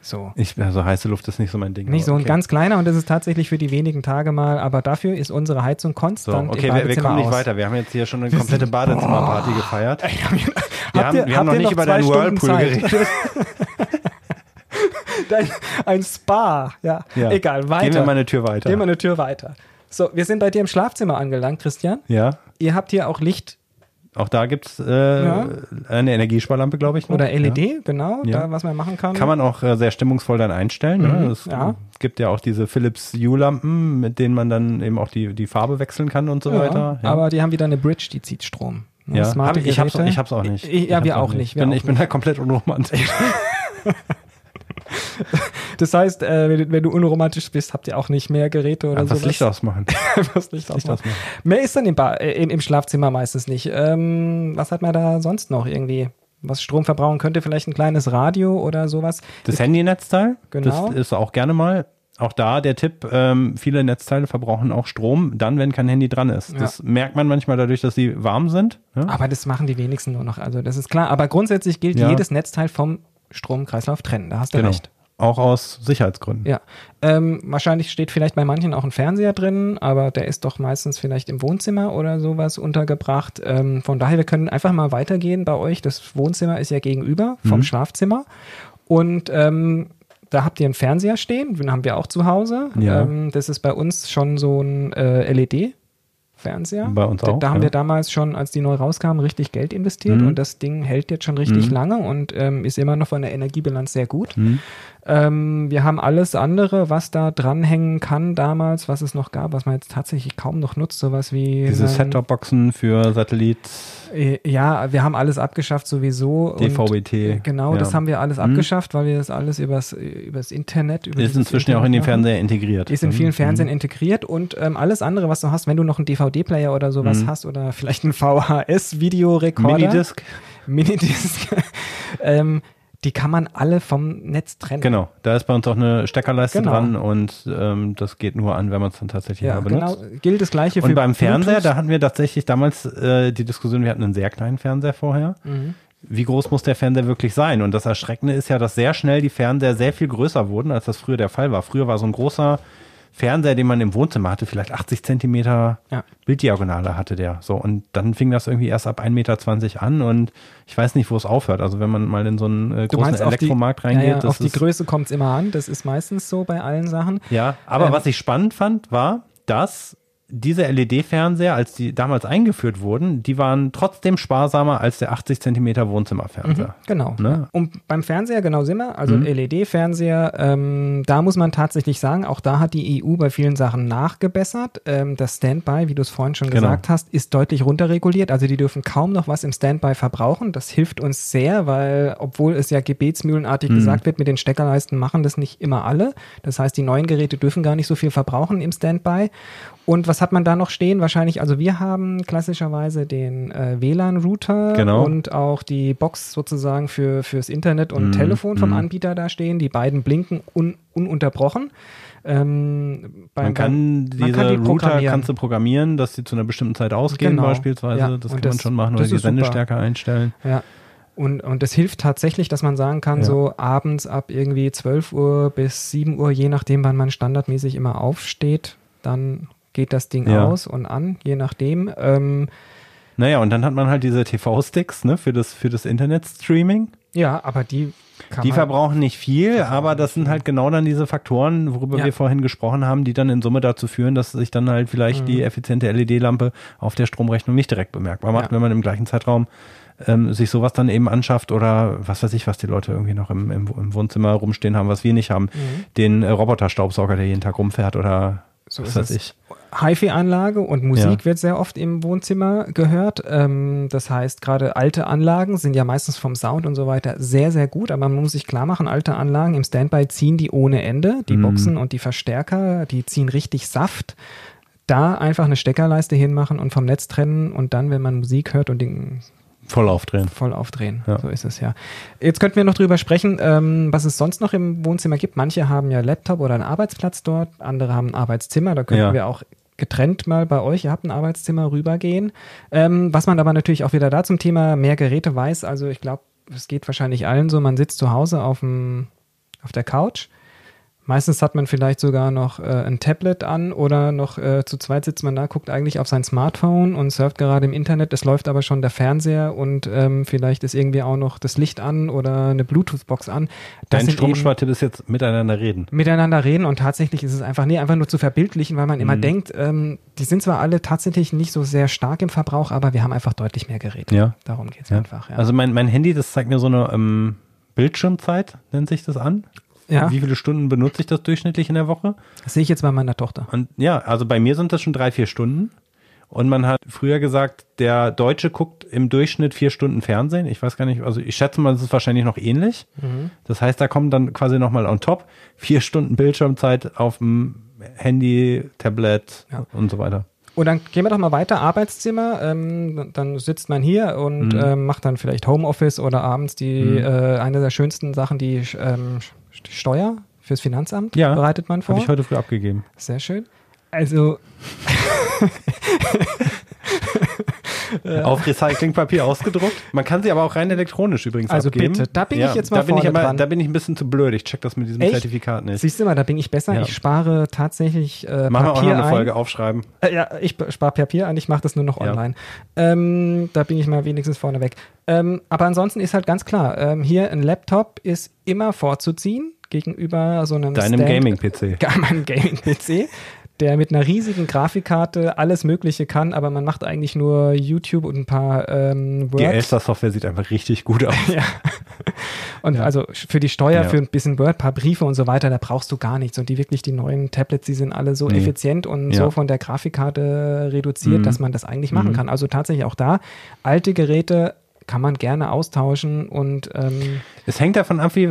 So. Ich, also heiße Luft ist nicht so mein Ding. Nicht so aber ein okay. ganz kleiner und das ist tatsächlich für die wenigen Tage mal, aber dafür ist unsere Heizung So, konstant okay, im wir, wir kommen nicht aus. weiter. Wir haben jetzt hier schon eine komplette Badezimmerparty gefeiert. Wir Habt haben, ihr- wir haben noch nicht noch über deinen Whirlpool Zeit? geredet. Dein, ein Spa, ja. Ja. Egal, weiter. Gehen wir mal eine Tür weiter. Gehen wir eine Tür weiter. So, wir sind bei dir im Schlafzimmer angelangt, Christian. ja, Ihr habt hier auch Licht auch da gibt's äh, Ja. eine Energiesparlampe, glaube ich. noch. oder Ja. LED, genau, Ja. da was man machen kann. Kann man auch äh, sehr stimmungsvoll dann einstellen. Mhm, Ne? Es ja. gibt ja auch diese Philips Hue-Lampen, mit denen man dann eben auch die, die Farbe wechseln kann und so ja, weiter. Ja. Aber die haben wieder eine Bridge, die zieht Strom. Ne, ja. smarte Hab ich, ich, hab's, ich hab's auch nicht. Ich, Ich ja, wir auch nicht. Ich wir bin, auch ich bin da komplett unromantisch. Das heißt, äh, wenn, du- wenn du unromantisch bist, habt ihr auch nicht mehr Geräte oder Einfach so. das Licht ausmachen. das Licht Licht ausmachen. ausmachen. Mehr ist dann im, ba äh, im, im Schlafzimmer meistens nicht. Ähm, was hat man da sonst noch irgendwie? Was Strom verbrauchen könnte, vielleicht ein kleines Radio oder sowas. Das Handynetzteil, Genau. das ist auch gerne mal. Auch da der Tipp, ähm, viele Netzteile verbrauchen auch Strom, dann, wenn kein Handy dran ist. Ja. Das merkt man manchmal dadurch, dass sie warm sind. Ja? Aber das machen die wenigsten nur noch. Also das ist klar. Aber grundsätzlich gilt Ja. jedes Netzteil vom Stromkreislauf trennen. Da hast du Genau. recht. Auch aus Sicherheitsgründen. Ja. Ähm, wahrscheinlich steht vielleicht bei manchen auch ein Fernseher drin, aber der ist doch meistens vielleicht im Wohnzimmer oder sowas untergebracht. Ähm, von daher, wir können einfach mal weitergehen bei euch. Das Wohnzimmer ist ja gegenüber vom Mhm. Schlafzimmer. Und ähm, da habt ihr einen Fernseher stehen, den haben wir auch zu Hause. Ja. Ähm, das ist bei uns schon so ein äh, LED-Fernseher. Bei uns da, auch, Da haben ja. wir damals schon, als die neu rauskamen, richtig Geld investiert Mhm. und das Ding hält jetzt schon richtig Mhm. lange und ähm, ist immer noch von der Energiebilanz sehr gut. Hm. Ähm, wir haben alles andere, was da dranhängen kann damals, was es noch gab, was man jetzt tatsächlich kaum noch nutzt, sowas wie Diese ähm, Set-Top-Boxen für Satellit, äh, Ja, wir haben alles abgeschafft sowieso. DVB-T. äh, Genau, ja. das haben wir alles Mhm. abgeschafft, weil wir das alles übers, übers Internet, über Ist inzwischen ja auch in den. Fernseher integriert. Ist in vielen Mhm. Fernsehen integriert und ähm, alles andere, was du hast, wenn du noch einen DVD-Player oder sowas Mhm. hast oder vielleicht einen VHS-Videorekorder. Minidisc, Minidisc. ähm, die kann man alle vom Netz trennen. genau. Da ist bei uns auch eine Steckerleiste Genau. dran und ähm, das geht nur an, wenn man es dann tatsächlich Ja, mal benutzt. genau. Gilt das gleiche für Und beim Fernseher, Bluetooth. da hatten wir tatsächlich damals äh, die Diskussion, wir hatten einen sehr kleinen Fernseher vorher. Mhm. Wie groß muss der Fernseher wirklich sein? Und das Erschreckende ist ja, dass sehr schnell die Fernseher sehr viel größer wurden, als das früher der Fall war. Früher war so ein großer Fernseher, den man im Wohnzimmer hatte, vielleicht 80 Zentimeter Ja. Bilddiagonale hatte der. So, und dann fing das irgendwie erst ab 1,20 Meter an und ich weiß nicht, wo es aufhört. Also wenn man mal in so einen äh, großen die, Elektromarkt ja, reingeht, ja, das auf die Größe kommt es immer an. Das ist meistens so bei allen Sachen. Ja, aber Ähm, was ich spannend fand, war, dass diese LED-Fernseher, als die damals eingeführt wurden, die waren trotzdem sparsamer als der 80 Zentimeter Wohnzimmerfernseher. Genau. Ne? Und beim Fernseher genau sind wir, also Mhm. LED-Fernseher, ähm, da muss man tatsächlich sagen, auch da hat die EU bei vielen Sachen nachgebessert. Ähm, das Standby, wie du es vorhin schon Genau. gesagt hast, ist deutlich runterreguliert. Also die dürfen kaum noch was im Standby verbrauchen. Das hilft uns sehr, weil obwohl es ja gebetsmühlenartig Mhm. gesagt wird, mit den Steckerleisten machen das nicht immer alle. Das heißt, die neuen Geräte dürfen gar nicht so viel verbrauchen im Standby. Und was hat man da noch stehen? Wahrscheinlich, also wir haben klassischerweise den äh, WLAN-Router Genau. und auch die Box sozusagen für, fürs Internet und Mhm, Telefon vom mhm. Anbieter da stehen. Die beiden blinken un, ununterbrochen. Ähm, Man kann man diese kann die Router kannst du programmieren, dass sie zu einer bestimmten Zeit ausgehen Genau. beispielsweise. Ja, Das kann man das- schon machen oder die ist super. Sendestärke einstellen. Ja. Und, und das hilft tatsächlich, dass man sagen kann, Ja. so abends ab irgendwie 12 Uhr bis 7 Uhr, je nachdem, wann man standardmäßig immer aufsteht, dann geht das Ding Ja. aus und an, je nachdem. Ähm, Naja, und dann hat man halt diese TV-Sticks ne, für das, für das Internet-Streaming. Ja, aber die kann Die verbrauchen nicht viel, aber das sind halt genau dann diese Faktoren, worüber Ja. wir vorhin gesprochen haben, die dann in Summe dazu führen, dass sich dann halt vielleicht Mhm. die effiziente LED-Lampe auf der Stromrechnung nicht direkt bemerkbar macht, Ja. wenn man im gleichen Zeitraum ähm, sich sowas dann eben anschafft oder was weiß ich, was die Leute irgendwie noch im, im, im Wohnzimmer rumstehen haben, was wir nicht haben. Mhm. Den äh, Roboterstaubsauger, der jeden Tag rumfährt oder So was ist es. ich. HiFi-Anlage und Musik Ja. wird sehr oft im Wohnzimmer gehört. Ähm, das heißt, gerade alte Anlagen sind ja meistens vom Sound und so weiter sehr, sehr gut, aber man muss sich klar machen, alte Anlagen im Standby ziehen die ohne Ende. Die Mhm. Boxen und die Verstärker, die ziehen richtig Saft. Da einfach eine Steckerleiste hinmachen und vom Netz trennen und dann, wenn man Musik hört und den Voll aufdrehen. voll aufdrehen. Ja. So ist es ja. Jetzt könnten wir noch drüber sprechen, ähm, was es sonst noch im Wohnzimmer gibt. Manche haben ja Laptop oder einen Arbeitsplatz dort, andere haben ein Arbeitszimmer. Da könnten Ja. wir auch getrennt mal bei euch, ihr habt ein Arbeitszimmer, rübergehen. Ähm, was man aber natürlich auch wieder da zum Thema mehr Geräte weiß, also ich glaube, es geht wahrscheinlich allen so, man sitzt zu Hause auf, dem, auf der Couch. Meistens hat man vielleicht sogar noch äh, ein Tablet an oder noch äh, zu zweit sitzt man da, guckt eigentlich auf sein Smartphone und surft gerade im Internet. Es läuft aber schon der Fernseher und ähm, vielleicht ist irgendwie auch noch das Licht an oder eine Bluetooth-Box an. Das Dein Stromspartipp ist jetzt miteinander reden. miteinander reden und tatsächlich ist es einfach, nee, einfach nur zu verbildlichen, weil man Mhm. immer denkt, ähm, die sind zwar alle tatsächlich nicht so sehr stark im Verbrauch, aber wir haben einfach deutlich mehr Geräte. Ja. Darum geht's Ja. einfach. Ja. Also mein, mein Handy, das zeigt mir so eine ähm, Bildschirmzeit, nennt sich das an. Ja, Wie viele Stunden benutze ich das durchschnittlich in der Woche? das sehe ich jetzt bei meiner Tochter. Und ja, also bei mir sind das schon drei, vier Stunden. Und man hat früher gesagt, der Deutsche guckt im Durchschnitt vier Stunden Fernsehen. Ich weiß gar nicht, also ich schätze mal, das ist wahrscheinlich noch ähnlich. Das heißt, da kommen dann quasi nochmal on top vier Stunden Bildschirmzeit auf dem Handy, Tablet Ja. und so weiter. Und dann gehen wir doch mal weiter, Arbeitszimmer. Ähm, dann sitzt man hier und Mhm. ähm, macht dann vielleicht Homeoffice oder abends die äh, eine der schönsten Sachen, die ähm, die Steuer fürs Finanzamt Ja, bereitet man vor. Habe ich heute früh abgegeben. Sehr schön. Also Auf Recyclingpapier ausgedruckt. Man kann sie aber auch rein elektronisch übrigens Also abgeben. bitte, da bin ich jetzt mal da bin ich aber, dran. Da bin ich ein bisschen zu blöd. Ich check das mit diesem Echt? Zertifikat nicht. siehst du mal, da bin ich besser. Ja. Ich spare tatsächlich äh, Machen wir auch noch Papier eine ein. Folge aufschreiben. Äh, ja, ich spare Papier an, ich mache das nur noch Ja. online. Ähm, da bin ich mal wenigstens vorne weg. Ähm, aber ansonsten ist halt ganz klar, ähm, hier ein Laptop ist immer vorzuziehen gegenüber so einem Deinem Gaming-PC. Meinem Gaming-PC, der mit einer riesigen Grafikkarte alles Mögliche kann, aber man macht eigentlich nur YouTube und ein paar ähm, Word. Die Elster-Software sieht einfach richtig gut aus. Ja. Und also für die Steuer, Ja. für ein bisschen Word, paar Briefe und so weiter, da brauchst du gar nichts. Und die wirklich, die neuen Tablets, die sind alle so Nee. effizient und Ja. so von der Grafikkarte reduziert, Mhm. dass man das eigentlich machen Mhm. kann. Also tatsächlich auch da, alte Geräte kann man gerne austauschen und ähm, Es hängt davon ab, wie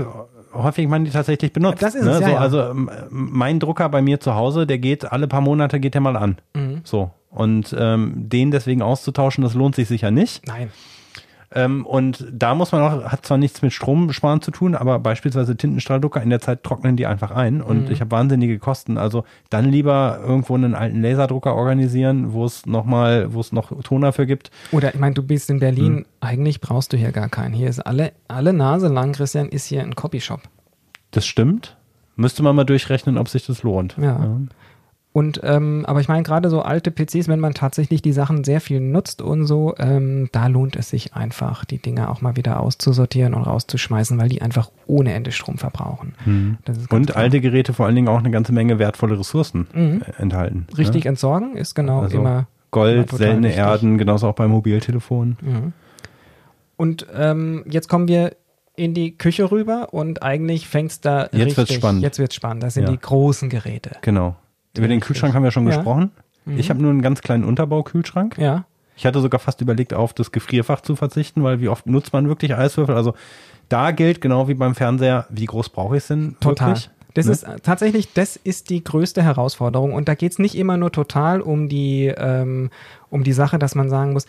häufig man die tatsächlich benutzt. Das ist ne? es, ja, so, ja. Also ähm, mein Drucker bei mir zu Hause, der geht alle paar Monate geht der mal an. Mhm. So. Und ähm, den deswegen auszutauschen, das lohnt sich sicher nicht. nein. Ähm, und da muss man auch, hat zwar nichts mit Stromsparen zu tun, aber beispielsweise Tintenstrahldrucker, in der Zeit trocknen die einfach ein und Mhm. ich habe wahnsinnige Kosten. Also dann lieber irgendwo einen alten Laserdrucker organisieren, wo es nochmal, wo es noch Toner für gibt. Oder ich meine, du bist in Berlin, Mhm. eigentlich brauchst du hier gar keinen. Hier ist alle, alle Nase lang, Christian, ist hier ein Copyshop. Das stimmt. Müsste man mal durchrechnen, ob sich das lohnt. Ja. Und ähm, aber ich meine, gerade so alte PCs, wenn man tatsächlich die Sachen sehr viel nutzt und so, ähm, da lohnt es sich einfach, die Dinger auch mal wieder auszusortieren und rauszuschmeißen, weil die einfach ohne Ende Strom verbrauchen. Ganz Und klar. alte Geräte vor allen Dingen auch eine ganze Menge wertvolle Ressourcen Mhm. äh, enthalten. richtig Ne? entsorgen ist genau Also immer immer Gold, total seltene wichtig. Erden, genauso auch bei Mobiltelefonen. Mhm. Und ähm, jetzt kommen wir in die Küche rüber und eigentlich fängt's da Jetzt richtig, wird's spannend. Jetzt wird's spannend. Das sind Ja. die großen Geräte. Genau. Über den. Kühlschrank haben wir schon Ja. gesprochen. Mhm. Ich habe nur einen ganz kleinen Unterbaukühlschrank. Ja. Ich hatte sogar fast überlegt, auf das Gefrierfach zu verzichten, weil wie oft nutzt man wirklich Eiswürfel? Also da gilt genau wie beim Fernseher, wie groß brauche ich es denn Total. wirklich? Das Ne? ist äh, tatsächlich, das ist die größte Herausforderung. Und da geht es nicht immer nur total um die, ähm, um die Sache, dass man sagen muss,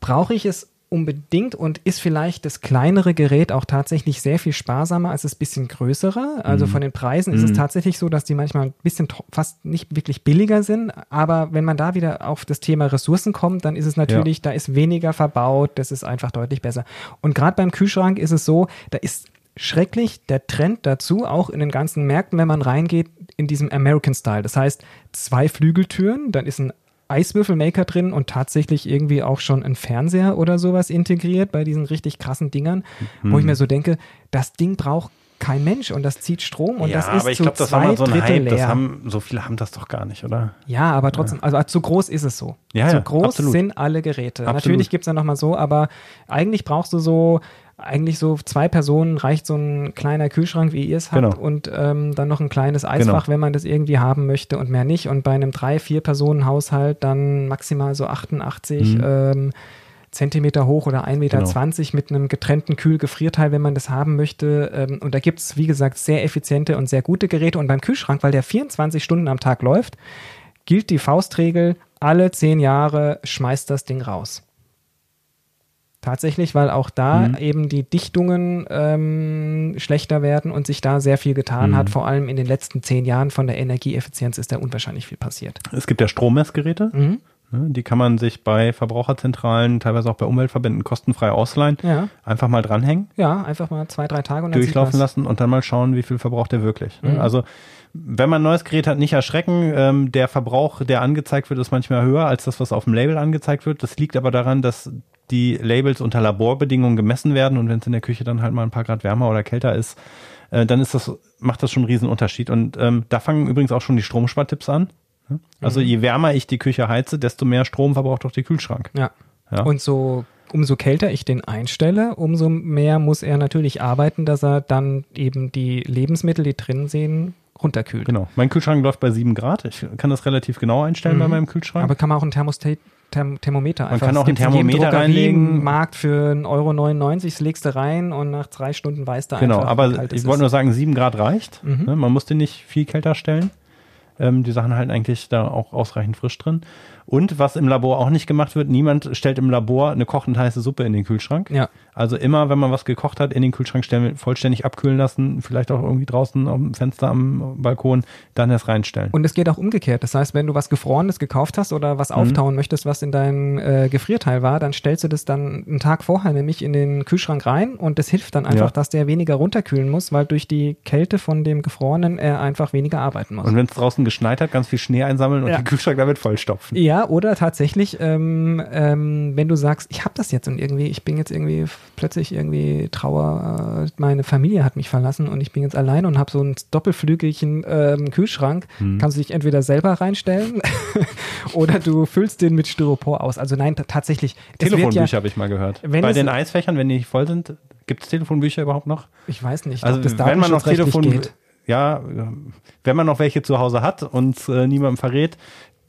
brauche ich es unbedingt und ist vielleicht das kleinere Gerät auch tatsächlich sehr viel sparsamer als das bisschen größere. Also Mhm. von den Preisen ist es tatsächlich so, dass die manchmal ein bisschen fast nicht wirklich billiger sind. Aber wenn man da wieder auf das Thema Ressourcen kommt, dann ist es natürlich, da ist weniger verbaut, das ist einfach deutlich besser. Und gerade beim Kühlschrank ist es so, da ist schrecklich der Trend dazu, auch in den ganzen Märkten, wenn man reingeht, in diesem American Style. Das heißt, zwei Flügeltüren, dann ist ein Eiswürfelmaker drin und tatsächlich irgendwie auch schon ein Fernseher oder sowas integriert bei diesen richtig krassen Dingern, mhm. wo ich mir so denke, das Ding braucht kein Mensch und das zieht Strom und ja, das ist aber ich glaube, das war mal so ein Hype, leer. Das haben, so viele haben das doch gar nicht, oder? Ja, aber trotzdem, ja. also zu groß ist es so. Ja, zu groß absolut. sind alle Geräte. Absolut. Natürlich gibt es ja nochmal so, aber eigentlich brauchst du so eigentlich so zwei Personen reicht so ein kleiner Kühlschrank, wie ihr es habt, genau. und ähm, dann noch ein kleines Eisfach, genau. wenn man das irgendwie haben möchte und mehr nicht. Und bei einem drei, vier Personen Haushalt dann maximal so 88 mhm. ähm, Zentimeter hoch oder 1,20 Meter genau. mit einem getrennten Kühl-Gefrierteil, wenn man das haben möchte. Ähm, und da gibt es, wie gesagt, sehr effiziente und sehr gute Geräte. Und beim Kühlschrank, weil der 24 Stunden am Tag läuft, gilt die Faustregel, alle zehn Jahre schmeißt das Ding raus. Tatsächlich, weil auch da mhm. eben die Dichtungen ähm, schlechter werden und sich da sehr viel getan mhm. hat. Vor allem in den letzten zehn Jahren von der Energieeffizienz ist da unwahrscheinlich viel passiert. Es gibt ja Strommessgeräte. Mhm. Ne, die kann man sich bei Verbraucherzentralen, teilweise auch bei Umweltverbänden kostenfrei ausleihen. Ja. Einfach mal dranhängen. Ja, einfach mal zwei, drei Tage und durchlaufen lassen und dann mal schauen, wie viel verbraucht der wirklich. Ne? Mhm. Also wenn man ein neues Gerät hat, nicht erschrecken. Ähm, der Verbrauch, der angezeigt wird, ist manchmal höher als das, was auf dem Label angezeigt wird. Das liegt aber daran, dass die Labels unter Laborbedingungen gemessen werden und wenn es in der Küche dann halt mal ein paar Grad wärmer oder kälter ist, äh, dann ist das, macht das schon einen riesen Unterschied. Und ähm, da fangen übrigens auch schon die Stromspartipps an. Also mhm. je wärmer ich die Küche heize, desto mehr Strom verbraucht auch der Kühlschrank. Ja. ja. Und so umso kälter ich den einstelle, umso mehr muss er natürlich arbeiten, dass er dann eben die Lebensmittel, die drin sind, runterkühlt. Genau. Mein Kühlschrank läuft bei 7 Grad. Ich kann das relativ genau einstellen mhm. bei meinem Kühlschrank. Aber kann man auch ein Thermostat Therm Thermometer einfach. Man kann auch ein Thermometer reinlegen. Markt für 1,99 Euro, das legst du rein und nach drei Stunden weißt du genau, einfach, Genau, aber ich wollte nur sagen, 7 Grad reicht. Mhm. Ne? Man muss den nicht viel kälter stellen. Ähm, die Sachen halten eigentlich da auch ausreichend frisch drin. Und was im Labor auch nicht gemacht wird, niemand stellt im Labor eine kochend heiße Suppe in den Kühlschrank. Ja. Also immer, wenn man was gekocht hat, in den Kühlschrank stellen, vollständig abkühlen lassen, vielleicht auch irgendwie draußen am Fenster am Balkon, dann erst reinstellen. Und es geht auch umgekehrt. Das heißt, wenn du was Gefrorenes gekauft hast oder was mhm. auftauen möchtest, was in deinem äh, Gefrierteil war, dann stellst du das dann einen Tag vorher nämlich in den Kühlschrank rein und das hilft dann einfach, ja. dass der weniger runterkühlen muss, weil durch die Kälte von dem Gefrorenen er einfach weniger arbeiten muss. Und wenn es draußen geschneit hat, ganz viel Schnee einsammeln und ja. den Kühlschrank damit vollstopfen. Ja, oder tatsächlich, ähm, ähm, wenn du sagst, ich habe das jetzt und irgendwie, ich bin jetzt irgendwie plötzlich irgendwie Trauer, äh, meine Familie hat mich verlassen und ich bin jetzt allein und habe so ein Doppelflügelchen ähm, Kühlschrank, hm. kannst du dich entweder selber reinstellen oder du füllst den mit Styropor aus. Also nein, tatsächlich. Telefonbücher ja, habe ich mal gehört. Bei den Eisfächern, wenn die voll sind, gibt es Telefonbücher überhaupt noch? Ich weiß nicht. Also wenn man noch Telefon geht ja, wenn man noch welche zu Hause hat und äh, niemandem verrät,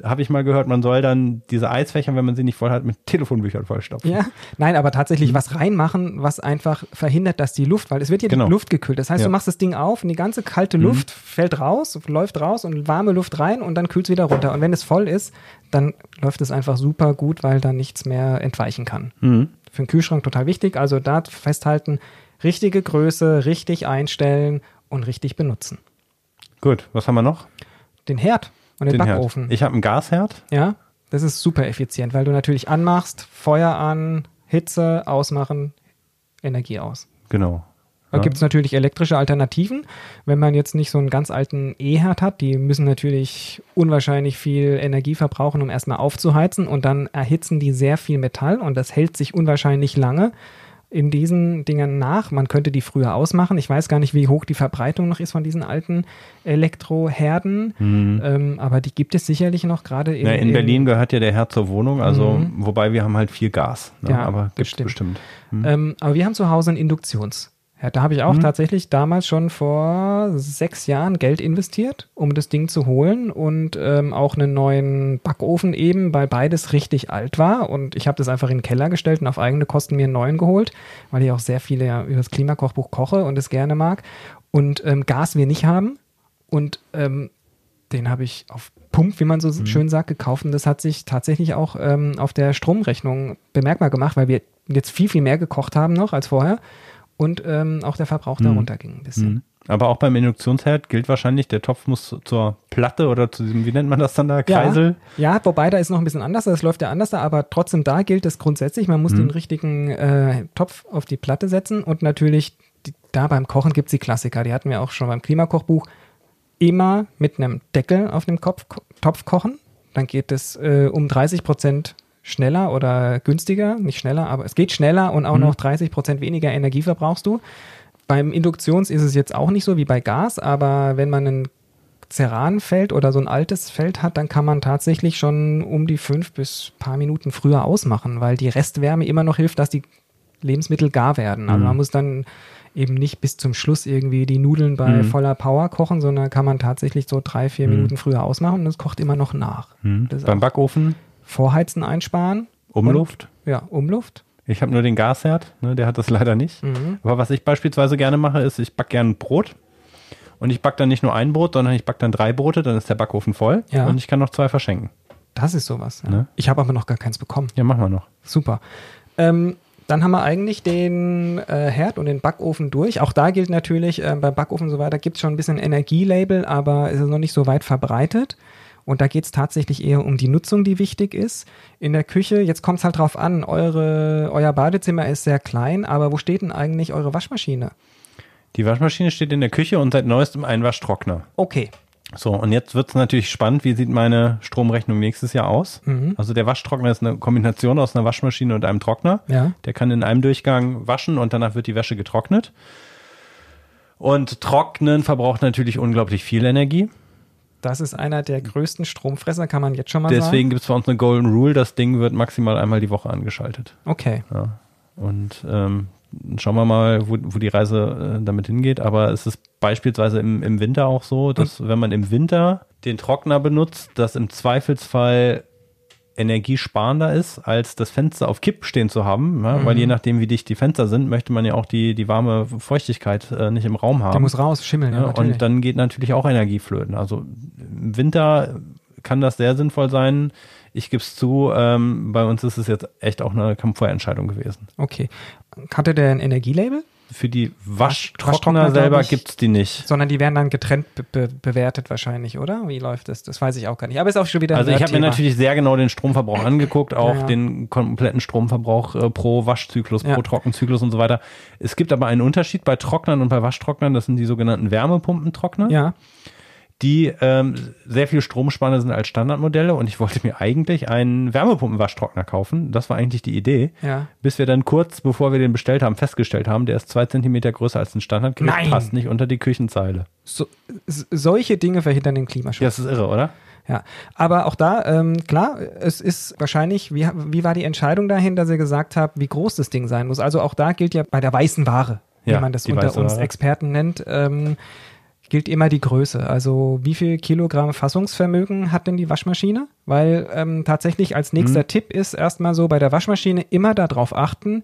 habe ich mal gehört, man soll dann diese Eisfächer, wenn man sie nicht voll hat, mit Telefonbüchern vollstopfen. Ja, nein, aber tatsächlich was reinmachen, was einfach verhindert, dass die Luft, weil es wird ja genau. die Luft gekühlt. Das heißt, ja. du machst das Ding auf und die ganze kalte mhm. Luft mhm. fällt raus, läuft raus und warme Luft rein und dann kühlt es wieder runter. Und wenn es voll ist, dann läuft es einfach super gut, weil da nichts mehr entweichen kann. Mhm. Für den Kühlschrank total wichtig. Also da festhalten, richtige Größe, richtig einstellen und richtig benutzen. Gut, was haben wir noch? Den Herd. Und den, den Backofen. Herd. Ich habe einen Gasherd. Ja, das ist super effizient, weil du natürlich anmachst, Feuer an, Hitze ausmachen, Energie aus. Genau. Da ja. gibt es natürlich elektrische Alternativen. Wenn man jetzt nicht so einen ganz alten E-Herd hat, die müssen natürlich unwahrscheinlich viel Energie verbrauchen, um erstmal aufzuheizen und dann erhitzen die sehr viel Metall und das hält sich unwahrscheinlich lange in diesen Dingen nach. Man könnte die früher ausmachen. Ich weiß gar nicht, wie hoch die Verbreitung noch ist von diesen alten Elektroherden, mhm. ähm, aber die gibt es sicherlich noch gerade in, ja, in Berlin gehört ja der Herd zur Wohnung, also mhm. wobei wir haben halt viel Gas, ne? ja, aber gibt bestimmt. bestimmt. Mhm. Ähm, aber wir haben zu Hause ein Induktions ja, da habe ich auch mhm. tatsächlich damals schon vor sechs Jahren Geld investiert, um das Ding zu holen und ähm, auch einen neuen Backofen eben, weil beides richtig alt war. Und ich habe das einfach in den Keller gestellt und auf eigene Kosten mir einen neuen geholt, weil ich auch sehr viele ja, über das Klimakochbuch koche und es gerne mag. Und ähm, Gas wir nicht haben. Und ähm, den habe ich auf Pump, wie man so mhm. schön sagt, gekauft. Und das hat sich tatsächlich auch ähm, auf der Stromrechnung bemerkbar gemacht, weil wir jetzt viel, viel mehr gekocht haben noch als vorher und ähm, auch der Verbrauch mhm. darunter ging ein bisschen. Mhm. Aber auch beim Induktionsherd gilt wahrscheinlich, der Topf muss zur Platte oder zu diesem, wie nennt man das dann da, Kreisel? Ja, ja wobei da ist noch ein bisschen anders, das läuft ja anders da, aber trotzdem da gilt es grundsätzlich, man muss mhm. den richtigen äh, Topf auf die Platte setzen und natürlich die, da beim Kochen gibt es die Klassiker, die hatten wir auch schon beim Klimakochbuch, immer mit einem Deckel auf dem Kopf, Topf kochen, dann geht es äh, um 30 Prozent schneller oder günstiger, nicht schneller, aber es geht schneller und auch Mhm. noch 30 Prozent weniger Energie verbrauchst du. Beim Induktions ist es jetzt auch nicht so wie bei Gas, aber wenn man ein Ceranfeld oder so ein altes Feld hat, dann kann man tatsächlich schon um die fünf bis paar Minuten früher ausmachen, weil die Restwärme immer noch hilft, dass die Lebensmittel gar werden. Also Mhm. man muss dann eben nicht bis zum Schluss irgendwie die Nudeln bei Mhm. voller Power kochen, sondern kann man tatsächlich so drei, vier Mhm. Minuten früher ausmachen und es kocht immer noch nach. Hm. Ist Beim Backofen Vorheizen einsparen. Umluft. Und, ja, Umluft. Ich habe nur den Gasherd, ne, der hat das leider nicht. Mhm. Aber was ich beispielsweise gerne mache, ist, ich backe gerne Brot. Und ich backe dann nicht nur ein Brot, sondern ich backe dann drei Brote, dann ist der Backofen voll Ja. und ich kann noch zwei verschenken. Das ist sowas. Ja. Ne? Ich habe aber noch gar keins bekommen. Ja, machen wir noch. Super. Ähm, dann haben wir eigentlich den äh, Herd und den Backofen durch. Auch da gilt natürlich, äh, beim Backofen und so weiter gibt es schon ein bisschen Energielabel, aber es ist noch nicht so weit verbreitet. Und da geht es tatsächlich eher um die Nutzung, die wichtig ist. In der Küche, jetzt kommt es halt drauf an, eure, euer Badezimmer ist sehr klein, aber wo steht denn eigentlich eure Waschmaschine? Die Waschmaschine steht in der Küche und seit neuestem ein Waschtrockner. Okay. So, und jetzt wird es natürlich spannend, wie sieht meine Stromrechnung nächstes Jahr aus? Mhm. Also der Waschtrockner ist eine Kombination aus einer Waschmaschine und einem Trockner. Ja. Der kann in einem Durchgang waschen und danach wird die Wäsche getrocknet. Und Trocknen verbraucht natürlich unglaublich viel Energie. Das ist einer der größten Stromfresser, kann man jetzt schon mal sagen. Deswegen gibt es bei uns eine Golden Rule, das Ding wird maximal einmal die Woche angeschaltet. Okay. Ja. Und ähm, schauen wir mal, wo, wo die Reise äh, damit hingeht. Aber es ist beispielsweise im, im Winter auch so, dass wenn man im Winter den Trockner benutzt, das im Zweifelsfall energiesparender ist, als das Fenster auf Kipp stehen zu haben. Ja? Weil je nachdem, wie dicht die Fenster sind, möchte man ja auch die, die warme Feuchtigkeit äh, nicht im Raum haben. Der muss raus, schimmeln. Ja, und dann geht natürlich auch Energie flöten. Also im Winter kann das sehr sinnvoll sein. Ich gebe es zu, ähm, bei uns ist es jetzt echt auch eine Kampfentscheidung gewesen. okay. Hatte der ein Energielabel? Für die Waschtrockner, Waschtrockner selber ich. gibt's die nicht. Sondern die werden dann getrennt be be bewertet wahrscheinlich, oder? Wie läuft das? Das weiß ich auch gar nicht. Aber ist auch schon wieder Also ich habe mir natürlich sehr genau den Stromverbrauch angeguckt, auch ja. den kompletten Stromverbrauch äh, pro Waschzyklus, Ja. pro Trockenzyklus und so weiter. Es gibt aber einen Unterschied bei Trocknern und bei Waschtrocknern, das sind die sogenannten Wärmepumpentrockner. Ja, die ähm, sehr viel stromsparender sind als Standardmodelle und ich wollte mir eigentlich einen Wärmepumpenwaschtrockner kaufen. Das war eigentlich die Idee. ja. Bis wir dann kurz, bevor wir den bestellt haben, festgestellt haben, der ist zwei Zentimeter größer als ein Standardgerät, Nein! passt nicht unter die Küchenzeile. So, solche Dinge verhindern den Klimaschutz. Ja, das ist irre, oder? Ja, aber auch da, ähm, klar, es ist wahrscheinlich, wie, wie war die Entscheidung dahin, dass ihr gesagt habt, wie groß das Ding sein muss? Also auch da gilt ja bei der weißen Ware, wie Ja, man das unter uns. Experten nennt, ähm, gilt immer die Größe. Also wie viel Kilogramm Fassungsvermögen hat denn die Waschmaschine? Weil ähm, tatsächlich als nächster Tipp ist erstmal so bei der Waschmaschine immer darauf achten,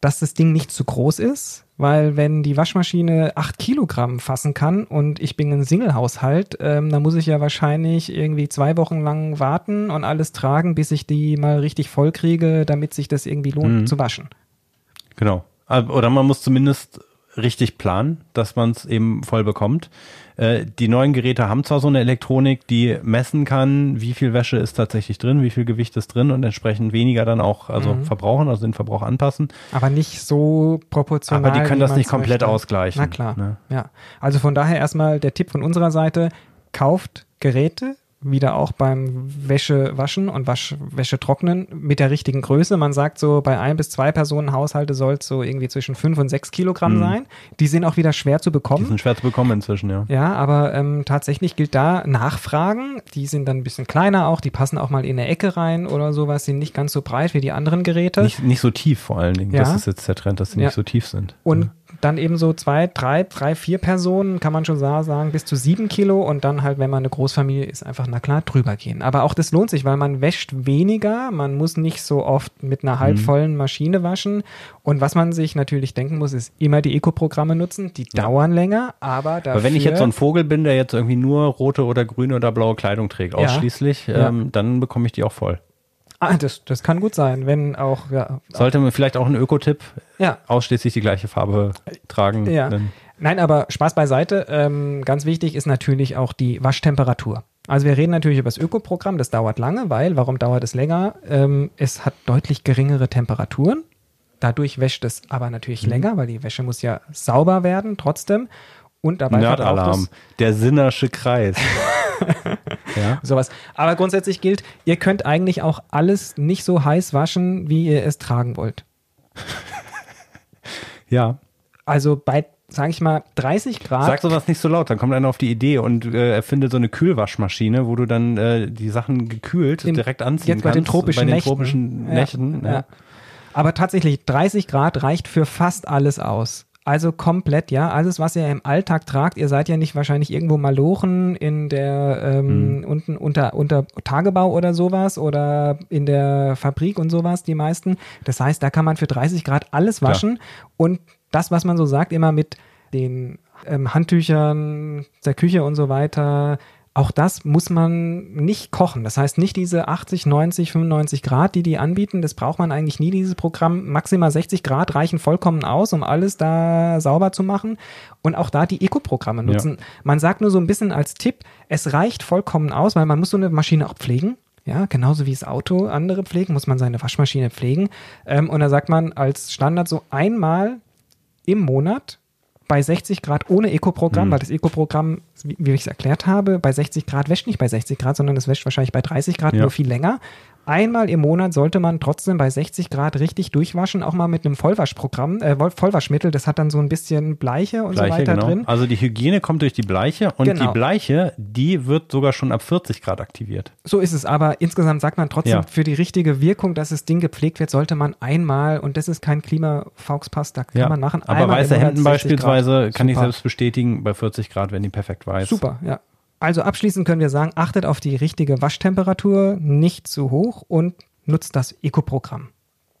dass das Ding nicht zu groß ist, weil wenn die Waschmaschine 8 Kilogramm fassen kann und ich bin ein Single-Haushalt, ähm, dann muss ich ja wahrscheinlich irgendwie zwei Wochen lang warten und alles tragen, bis ich die mal richtig voll kriege, damit sich das irgendwie lohnt Mhm. zu waschen. Genau. Oder man muss zumindest richtig planen, dass man es eben voll bekommt. Äh, die neuen Geräte haben zwar so eine Elektronik, die messen kann, wie viel Wäsche ist tatsächlich drin, wie viel Gewicht ist drin und entsprechend weniger dann auch also Mhm. verbrauchen, also den Verbrauch anpassen. Aber nicht so proportional. Aber die können das nicht komplett möchte. ausgleichen. Na klar. Ne? Ja. Also von daher erstmal der Tipp von unserer Seite: kauft Geräte, wieder auch beim Wäsche waschen und Wasch, Wäsche trocknen mit der richtigen Größe. Man sagt so, bei ein bis zwei Personen Haushalte soll es so irgendwie zwischen fünf und sechs Kilogramm Mhm. sein. Die sind auch wieder schwer zu Die bekommen. sind schwer zu bekommen inzwischen, ja. Ja, aber ähm, tatsächlich gilt da Nachfragen. Die sind dann ein bisschen kleiner auch, die passen auch mal in eine Ecke rein oder sowas, sind nicht ganz so breit wie die anderen Geräte. Nicht, nicht so tief vor allen Dingen. Ja. Das ist jetzt der Trend, dass sie Ja. nicht so tief sind. Und dann eben so zwei, drei, drei, vier Personen, kann man schon sa- sagen, bis zu sieben Kilo und dann halt, wenn man eine Großfamilie ist, einfach, na klar, drüber gehen. Aber auch das lohnt sich, weil man wäscht weniger, man muss nicht so oft mit einer halbvollen Maschine waschen. Und was man sich natürlich denken muss, ist immer die Eco-Programme nutzen, die Ja. dauern länger, aber dafür... Aber wenn ich jetzt so ein Vogel bin, der jetzt irgendwie nur rote oder grüne oder blaue Kleidung trägt, Ja. ausschließlich, Ja. Ähm, dann bekomme ich die auch voll. Ah, das, das kann gut sein, wenn auch, ja, Sollte man vielleicht auch ein Ökotipp ja, ausschließlich die gleiche Farbe tragen. Ja. Nein, aber Spaß beiseite. Ähm, ganz wichtig ist natürlich auch die Waschtemperatur. Also wir reden natürlich über das Ökoprogramm, das dauert lange, weil, warum dauert es länger? Ähm, es hat deutlich geringere Temperaturen. Dadurch wäscht es aber natürlich Mhm. länger, weil die Wäsche muss ja sauber werden trotzdem. Und dabei Nerdalarm, der Sinnersche Kreis. Ja. Sowas. Aber grundsätzlich gilt, ihr könnt eigentlich auch alles nicht so heiß waschen, wie ihr es tragen wollt. Ja. Also bei, sage ich mal, 30 Grad. Sag sowas nicht so laut, dann kommt einer auf die Idee und äh, erfindet so eine Kühlwaschmaschine, wo du dann äh, die Sachen gekühlt Im- direkt anziehen jetzt bei kannst. den tropischen bei den Nächten. tropischen Nächten. ja. Ja. Aber tatsächlich, 30 Grad reicht für fast alles aus. Also komplett, ja. Alles, was ihr im Alltag tragt, ihr seid ja nicht wahrscheinlich irgendwo malochen in der ähm, unten unter, unter Tagebau oder sowas oder in der Fabrik und sowas, die meisten. Das heißt, da kann man für 30 Grad alles waschen und das, was man so sagt, immer mit den ähm, Handtüchern der Küche und so weiter, auch das muss man nicht kochen. Das heißt nicht diese 80, 90, 95 Grad, die die anbieten. Das braucht man eigentlich nie, dieses Programm. Maximal 60 Grad reichen vollkommen aus, um alles da sauber zu machen. Und auch da die Eco-Programme nutzen. Man sagt nur so ein bisschen als Tipp, es reicht vollkommen aus, weil man muss so eine Maschine auch pflegen. Ja, genauso wie das Auto andere pflegen, muss man seine Waschmaschine pflegen. Ähm, und da sagt man als Standard so einmal im Monat bei 60 Grad ohne Eco-Programm, weil das Eco-Programm, wie, wie ich es erklärt habe, bei 60 Grad wäscht nicht bei 60 Grad, sondern es wäscht wahrscheinlich bei 30 Grad Ja. nur viel länger. Einmal im Monat sollte man trotzdem bei 60 Grad richtig durchwaschen, auch mal mit einem Vollwaschprogramm, äh, Voll- Vollwaschmittel, das hat dann so ein bisschen Bleiche und so Bleiche, weiter genau. drin. Also die Hygiene kommt durch die Bleiche und Genau. die Bleiche, die wird sogar schon ab 40 Grad aktiviert. So ist es, aber insgesamt sagt man trotzdem, Ja. für die richtige Wirkung, dass das Ding gepflegt wird, sollte man einmal, und das ist kein Klimafauxpass, da kann man machen. Aber weiße Hemden 60 beispielsweise Grad. kann ich Super. selbst bestätigen, bei 40 Grad werden die perfekt weiß. Super, ja. Also abschließend können wir sagen, achtet auf die richtige Waschtemperatur, nicht zu hoch und nutzt das Eco-Programm.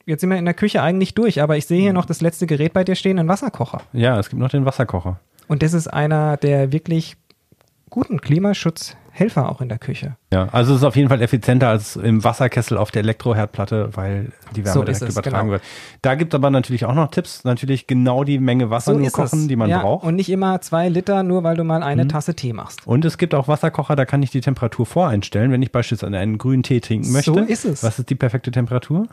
Jetzt sind wir in der Küche eigentlich durch, aber ich sehe hier noch das letzte Gerät bei dir stehen, ein Wasserkocher. Ja, es gibt noch den Wasserkocher. Und das ist einer der wirklich guten Klimaschutzhelfer auch in der Küche. Ja, also es ist auf jeden Fall effizienter als im Wasserkessel auf der Elektroherdplatte, weil die Wärme So direkt es, übertragen genau. wird. Da gibt es aber natürlich auch noch Tipps, natürlich genau die Menge Wasser nur kochen, die man ja, braucht. Und nicht immer zwei Liter, nur weil du mal eine Tasse Tee machst. Und es gibt auch Wasserkocher, da kann ich die Temperatur voreinstellen, wenn ich beispielsweise einen grünen Tee trinken möchte. So ist es. Was ist die perfekte Temperatur?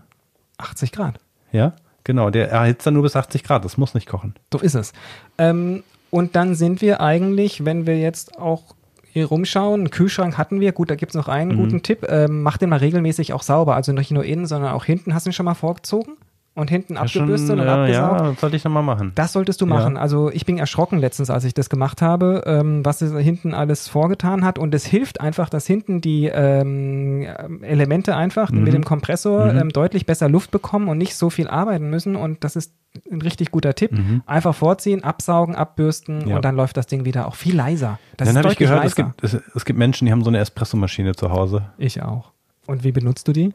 80 Grad. Ja, genau. Der erhitzt dann nur bis 80 Grad. Das muss nicht kochen. So ist es. Ähm, und dann sind wir eigentlich, wenn wir jetzt auch hier rumschauen, einen Kühlschrank hatten wir, gut, da gibt es noch einen guten Tipp, ähm, mach den mal regelmäßig auch sauber, also nicht nur innen, sondern auch hinten. Hast du ihn schon mal vorgezogen? Und hinten abgebürstet und äh, abgesaugt? ja, sollte ich nochmal machen. Das solltest du machen. Also ich bin erschrocken letztens, als ich das gemacht habe, ähm, was es hinten alles vorgetan hat. Und es hilft einfach, dass hinten die ähm, Elemente einfach Mhm. mit dem Kompressor ähm, deutlich besser Luft bekommen und nicht so viel arbeiten müssen. Und das ist ein richtig guter Tipp. Einfach vorziehen, absaugen, abbürsten Mhm. Ja. und dann läuft das Ding wieder auch viel leiser. Das Dann habe ich gehört, es gibt, es, es gibt Menschen, die haben so eine Espressomaschine zu Hause. ich auch. Und wie benutzt du die?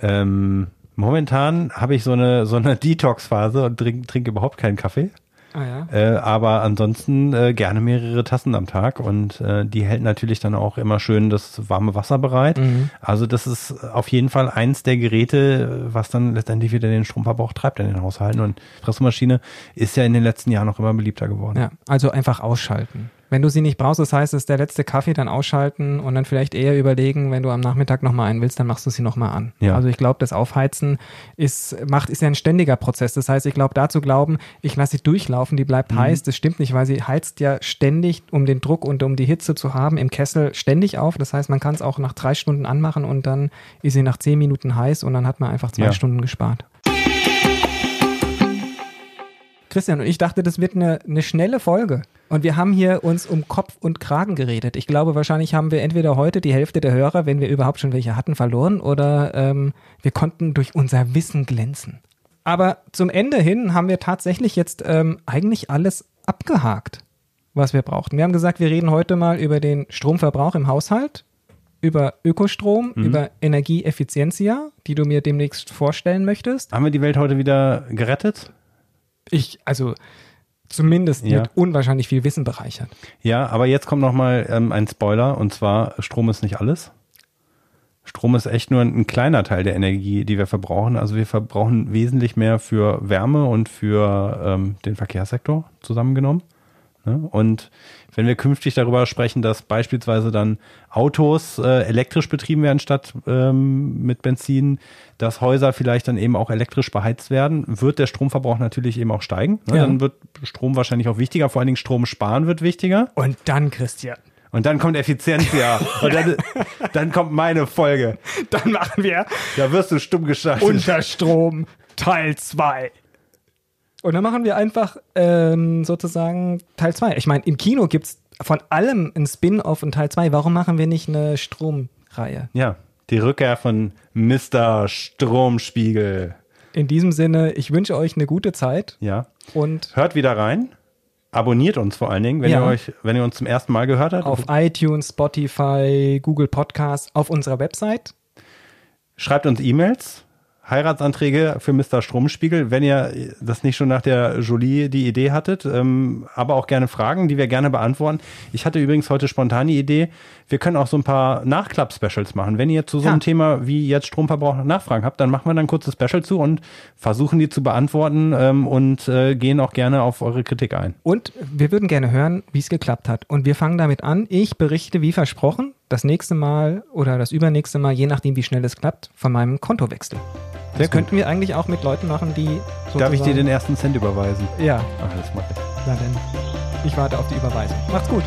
Ähm, momentan habe ich so eine, so eine Detox-Phase und trinke trink überhaupt keinen Kaffee. Ah ja. Äh, aber ansonsten äh, gerne mehrere Tassen am Tag und äh, die hält natürlich dann auch immer schön das warme Wasser bereit. Mhm. Also das ist auf jeden Fall eins der Geräte, was dann letztendlich wieder den Stromverbrauch treibt in den Haushalten. Und Espressomaschine ist ja in den letzten Jahren noch immer beliebter geworden. Ja, also einfach ausschalten. Wenn du sie nicht brauchst, das heißt, es ist der letzte Kaffee, dann ausschalten und dann vielleicht eher überlegen, wenn du am Nachmittag nochmal einen willst, dann machst du sie nochmal an. Ja. Also ich glaube, das Aufheizen ist, macht, ist ja ein ständiger Prozess. Das heißt, ich glaube, dazu glauben, ich lasse sie durchlaufen, die bleibt heiß, das stimmt nicht, weil sie heizt ja ständig, um den Druck und um die Hitze zu haben, im Kessel ständig auf. Das heißt, man kann es auch nach drei Stunden anmachen und dann ist sie nach zehn Minuten heiß und dann hat man einfach zwei Ja. Stunden gespart. Christian, und ich dachte, das wird eine, eine schnelle Folge. Und wir haben hier uns um Kopf und Kragen geredet. Ich glaube, wahrscheinlich haben wir entweder heute die Hälfte der Hörer, wenn wir überhaupt schon welche hatten, verloren oder ähm, wir konnten durch unser Wissen glänzen. Aber zum Ende hin haben wir tatsächlich jetzt ähm, eigentlich alles abgehakt, was wir brauchten. Wir haben gesagt, wir reden heute mal über den Stromverbrauch im Haushalt, über Ökostrom, über Energieeffizienzia, die du mir demnächst vorstellen möchtest. Haben wir die Welt heute wieder gerettet? Ich, also zumindest Ja. mit unwahrscheinlich viel Wissen bereichert. Ja, aber jetzt kommt noch mal ähm, ein Spoiler und zwar Strom ist nicht alles. Strom ist echt nur ein, ein kleiner Teil der Energie, die wir verbrauchen. Also wir verbrauchen wesentlich mehr für Wärme und für ähm, den Verkehrssektor zusammengenommen. Ne? Und wenn wir künftig darüber sprechen, dass beispielsweise dann Autos äh, elektrisch betrieben werden statt ähm, mit Benzin, dass Häuser vielleicht dann eben auch elektrisch beheizt werden, wird der Stromverbrauch natürlich eben auch steigen. Ne? Ja. Dann wird Strom wahrscheinlich auch wichtiger, vor allen Dingen Strom sparen wird wichtiger. Und dann, Christian, Und dann kommt Effizienzia. Und dann, dann kommt meine Folge. Dann machen wir Da wirst du stumm geschaltet. Unterstrom Teil 2. Und dann machen wir einfach ähm, sozusagen Teil 2. Ich meine, im Kino gibt es von allem ein Spin-off und Teil 2. Warum machen wir nicht eine Stromreihe? ja, die Rückkehr von Mr. Stromspiegel. In diesem Sinne, ich wünsche euch eine gute Zeit Ja. und Hört wieder rein. Abonniert uns vor allen Dingen, wenn Ja. ihr euch, wenn ihr uns zum ersten Mal gehört habt. auf iTunes, Spotify, Google Podcasts, auf unserer Website. Schreibt uns E-Mails, Heiratsanträge für Mr. Stromspiegel, wenn ihr das nicht schon nach der Jolie die Idee hattet, ähm, aber auch gerne Fragen, die wir gerne beantworten. Ich hatte übrigens heute spontan die Idee, wir können auch so ein paar Nachklapp-Specials machen. Wenn ihr zu so einem Ja. Thema wie jetzt Stromverbrauch Nachfragen habt, dann machen wir dann ein kurzes Special zu und versuchen die zu beantworten ähm, und äh, gehen auch gerne auf eure Kritik ein. Und wir würden gerne hören, wie es geklappt hat. Und wir fangen damit an. Ich berichte, wie versprochen, das nächste Mal oder das übernächste Mal, je nachdem, wie schnell es klappt, von meinem Kontowechsel. Sehr Das könnten wir eigentlich auch mit Leuten machen, die. Darf ich dir den ersten Cent überweisen? Ja, Ach, das mache ich. na dann. Ich warte auf die Überweisung. Macht's gut.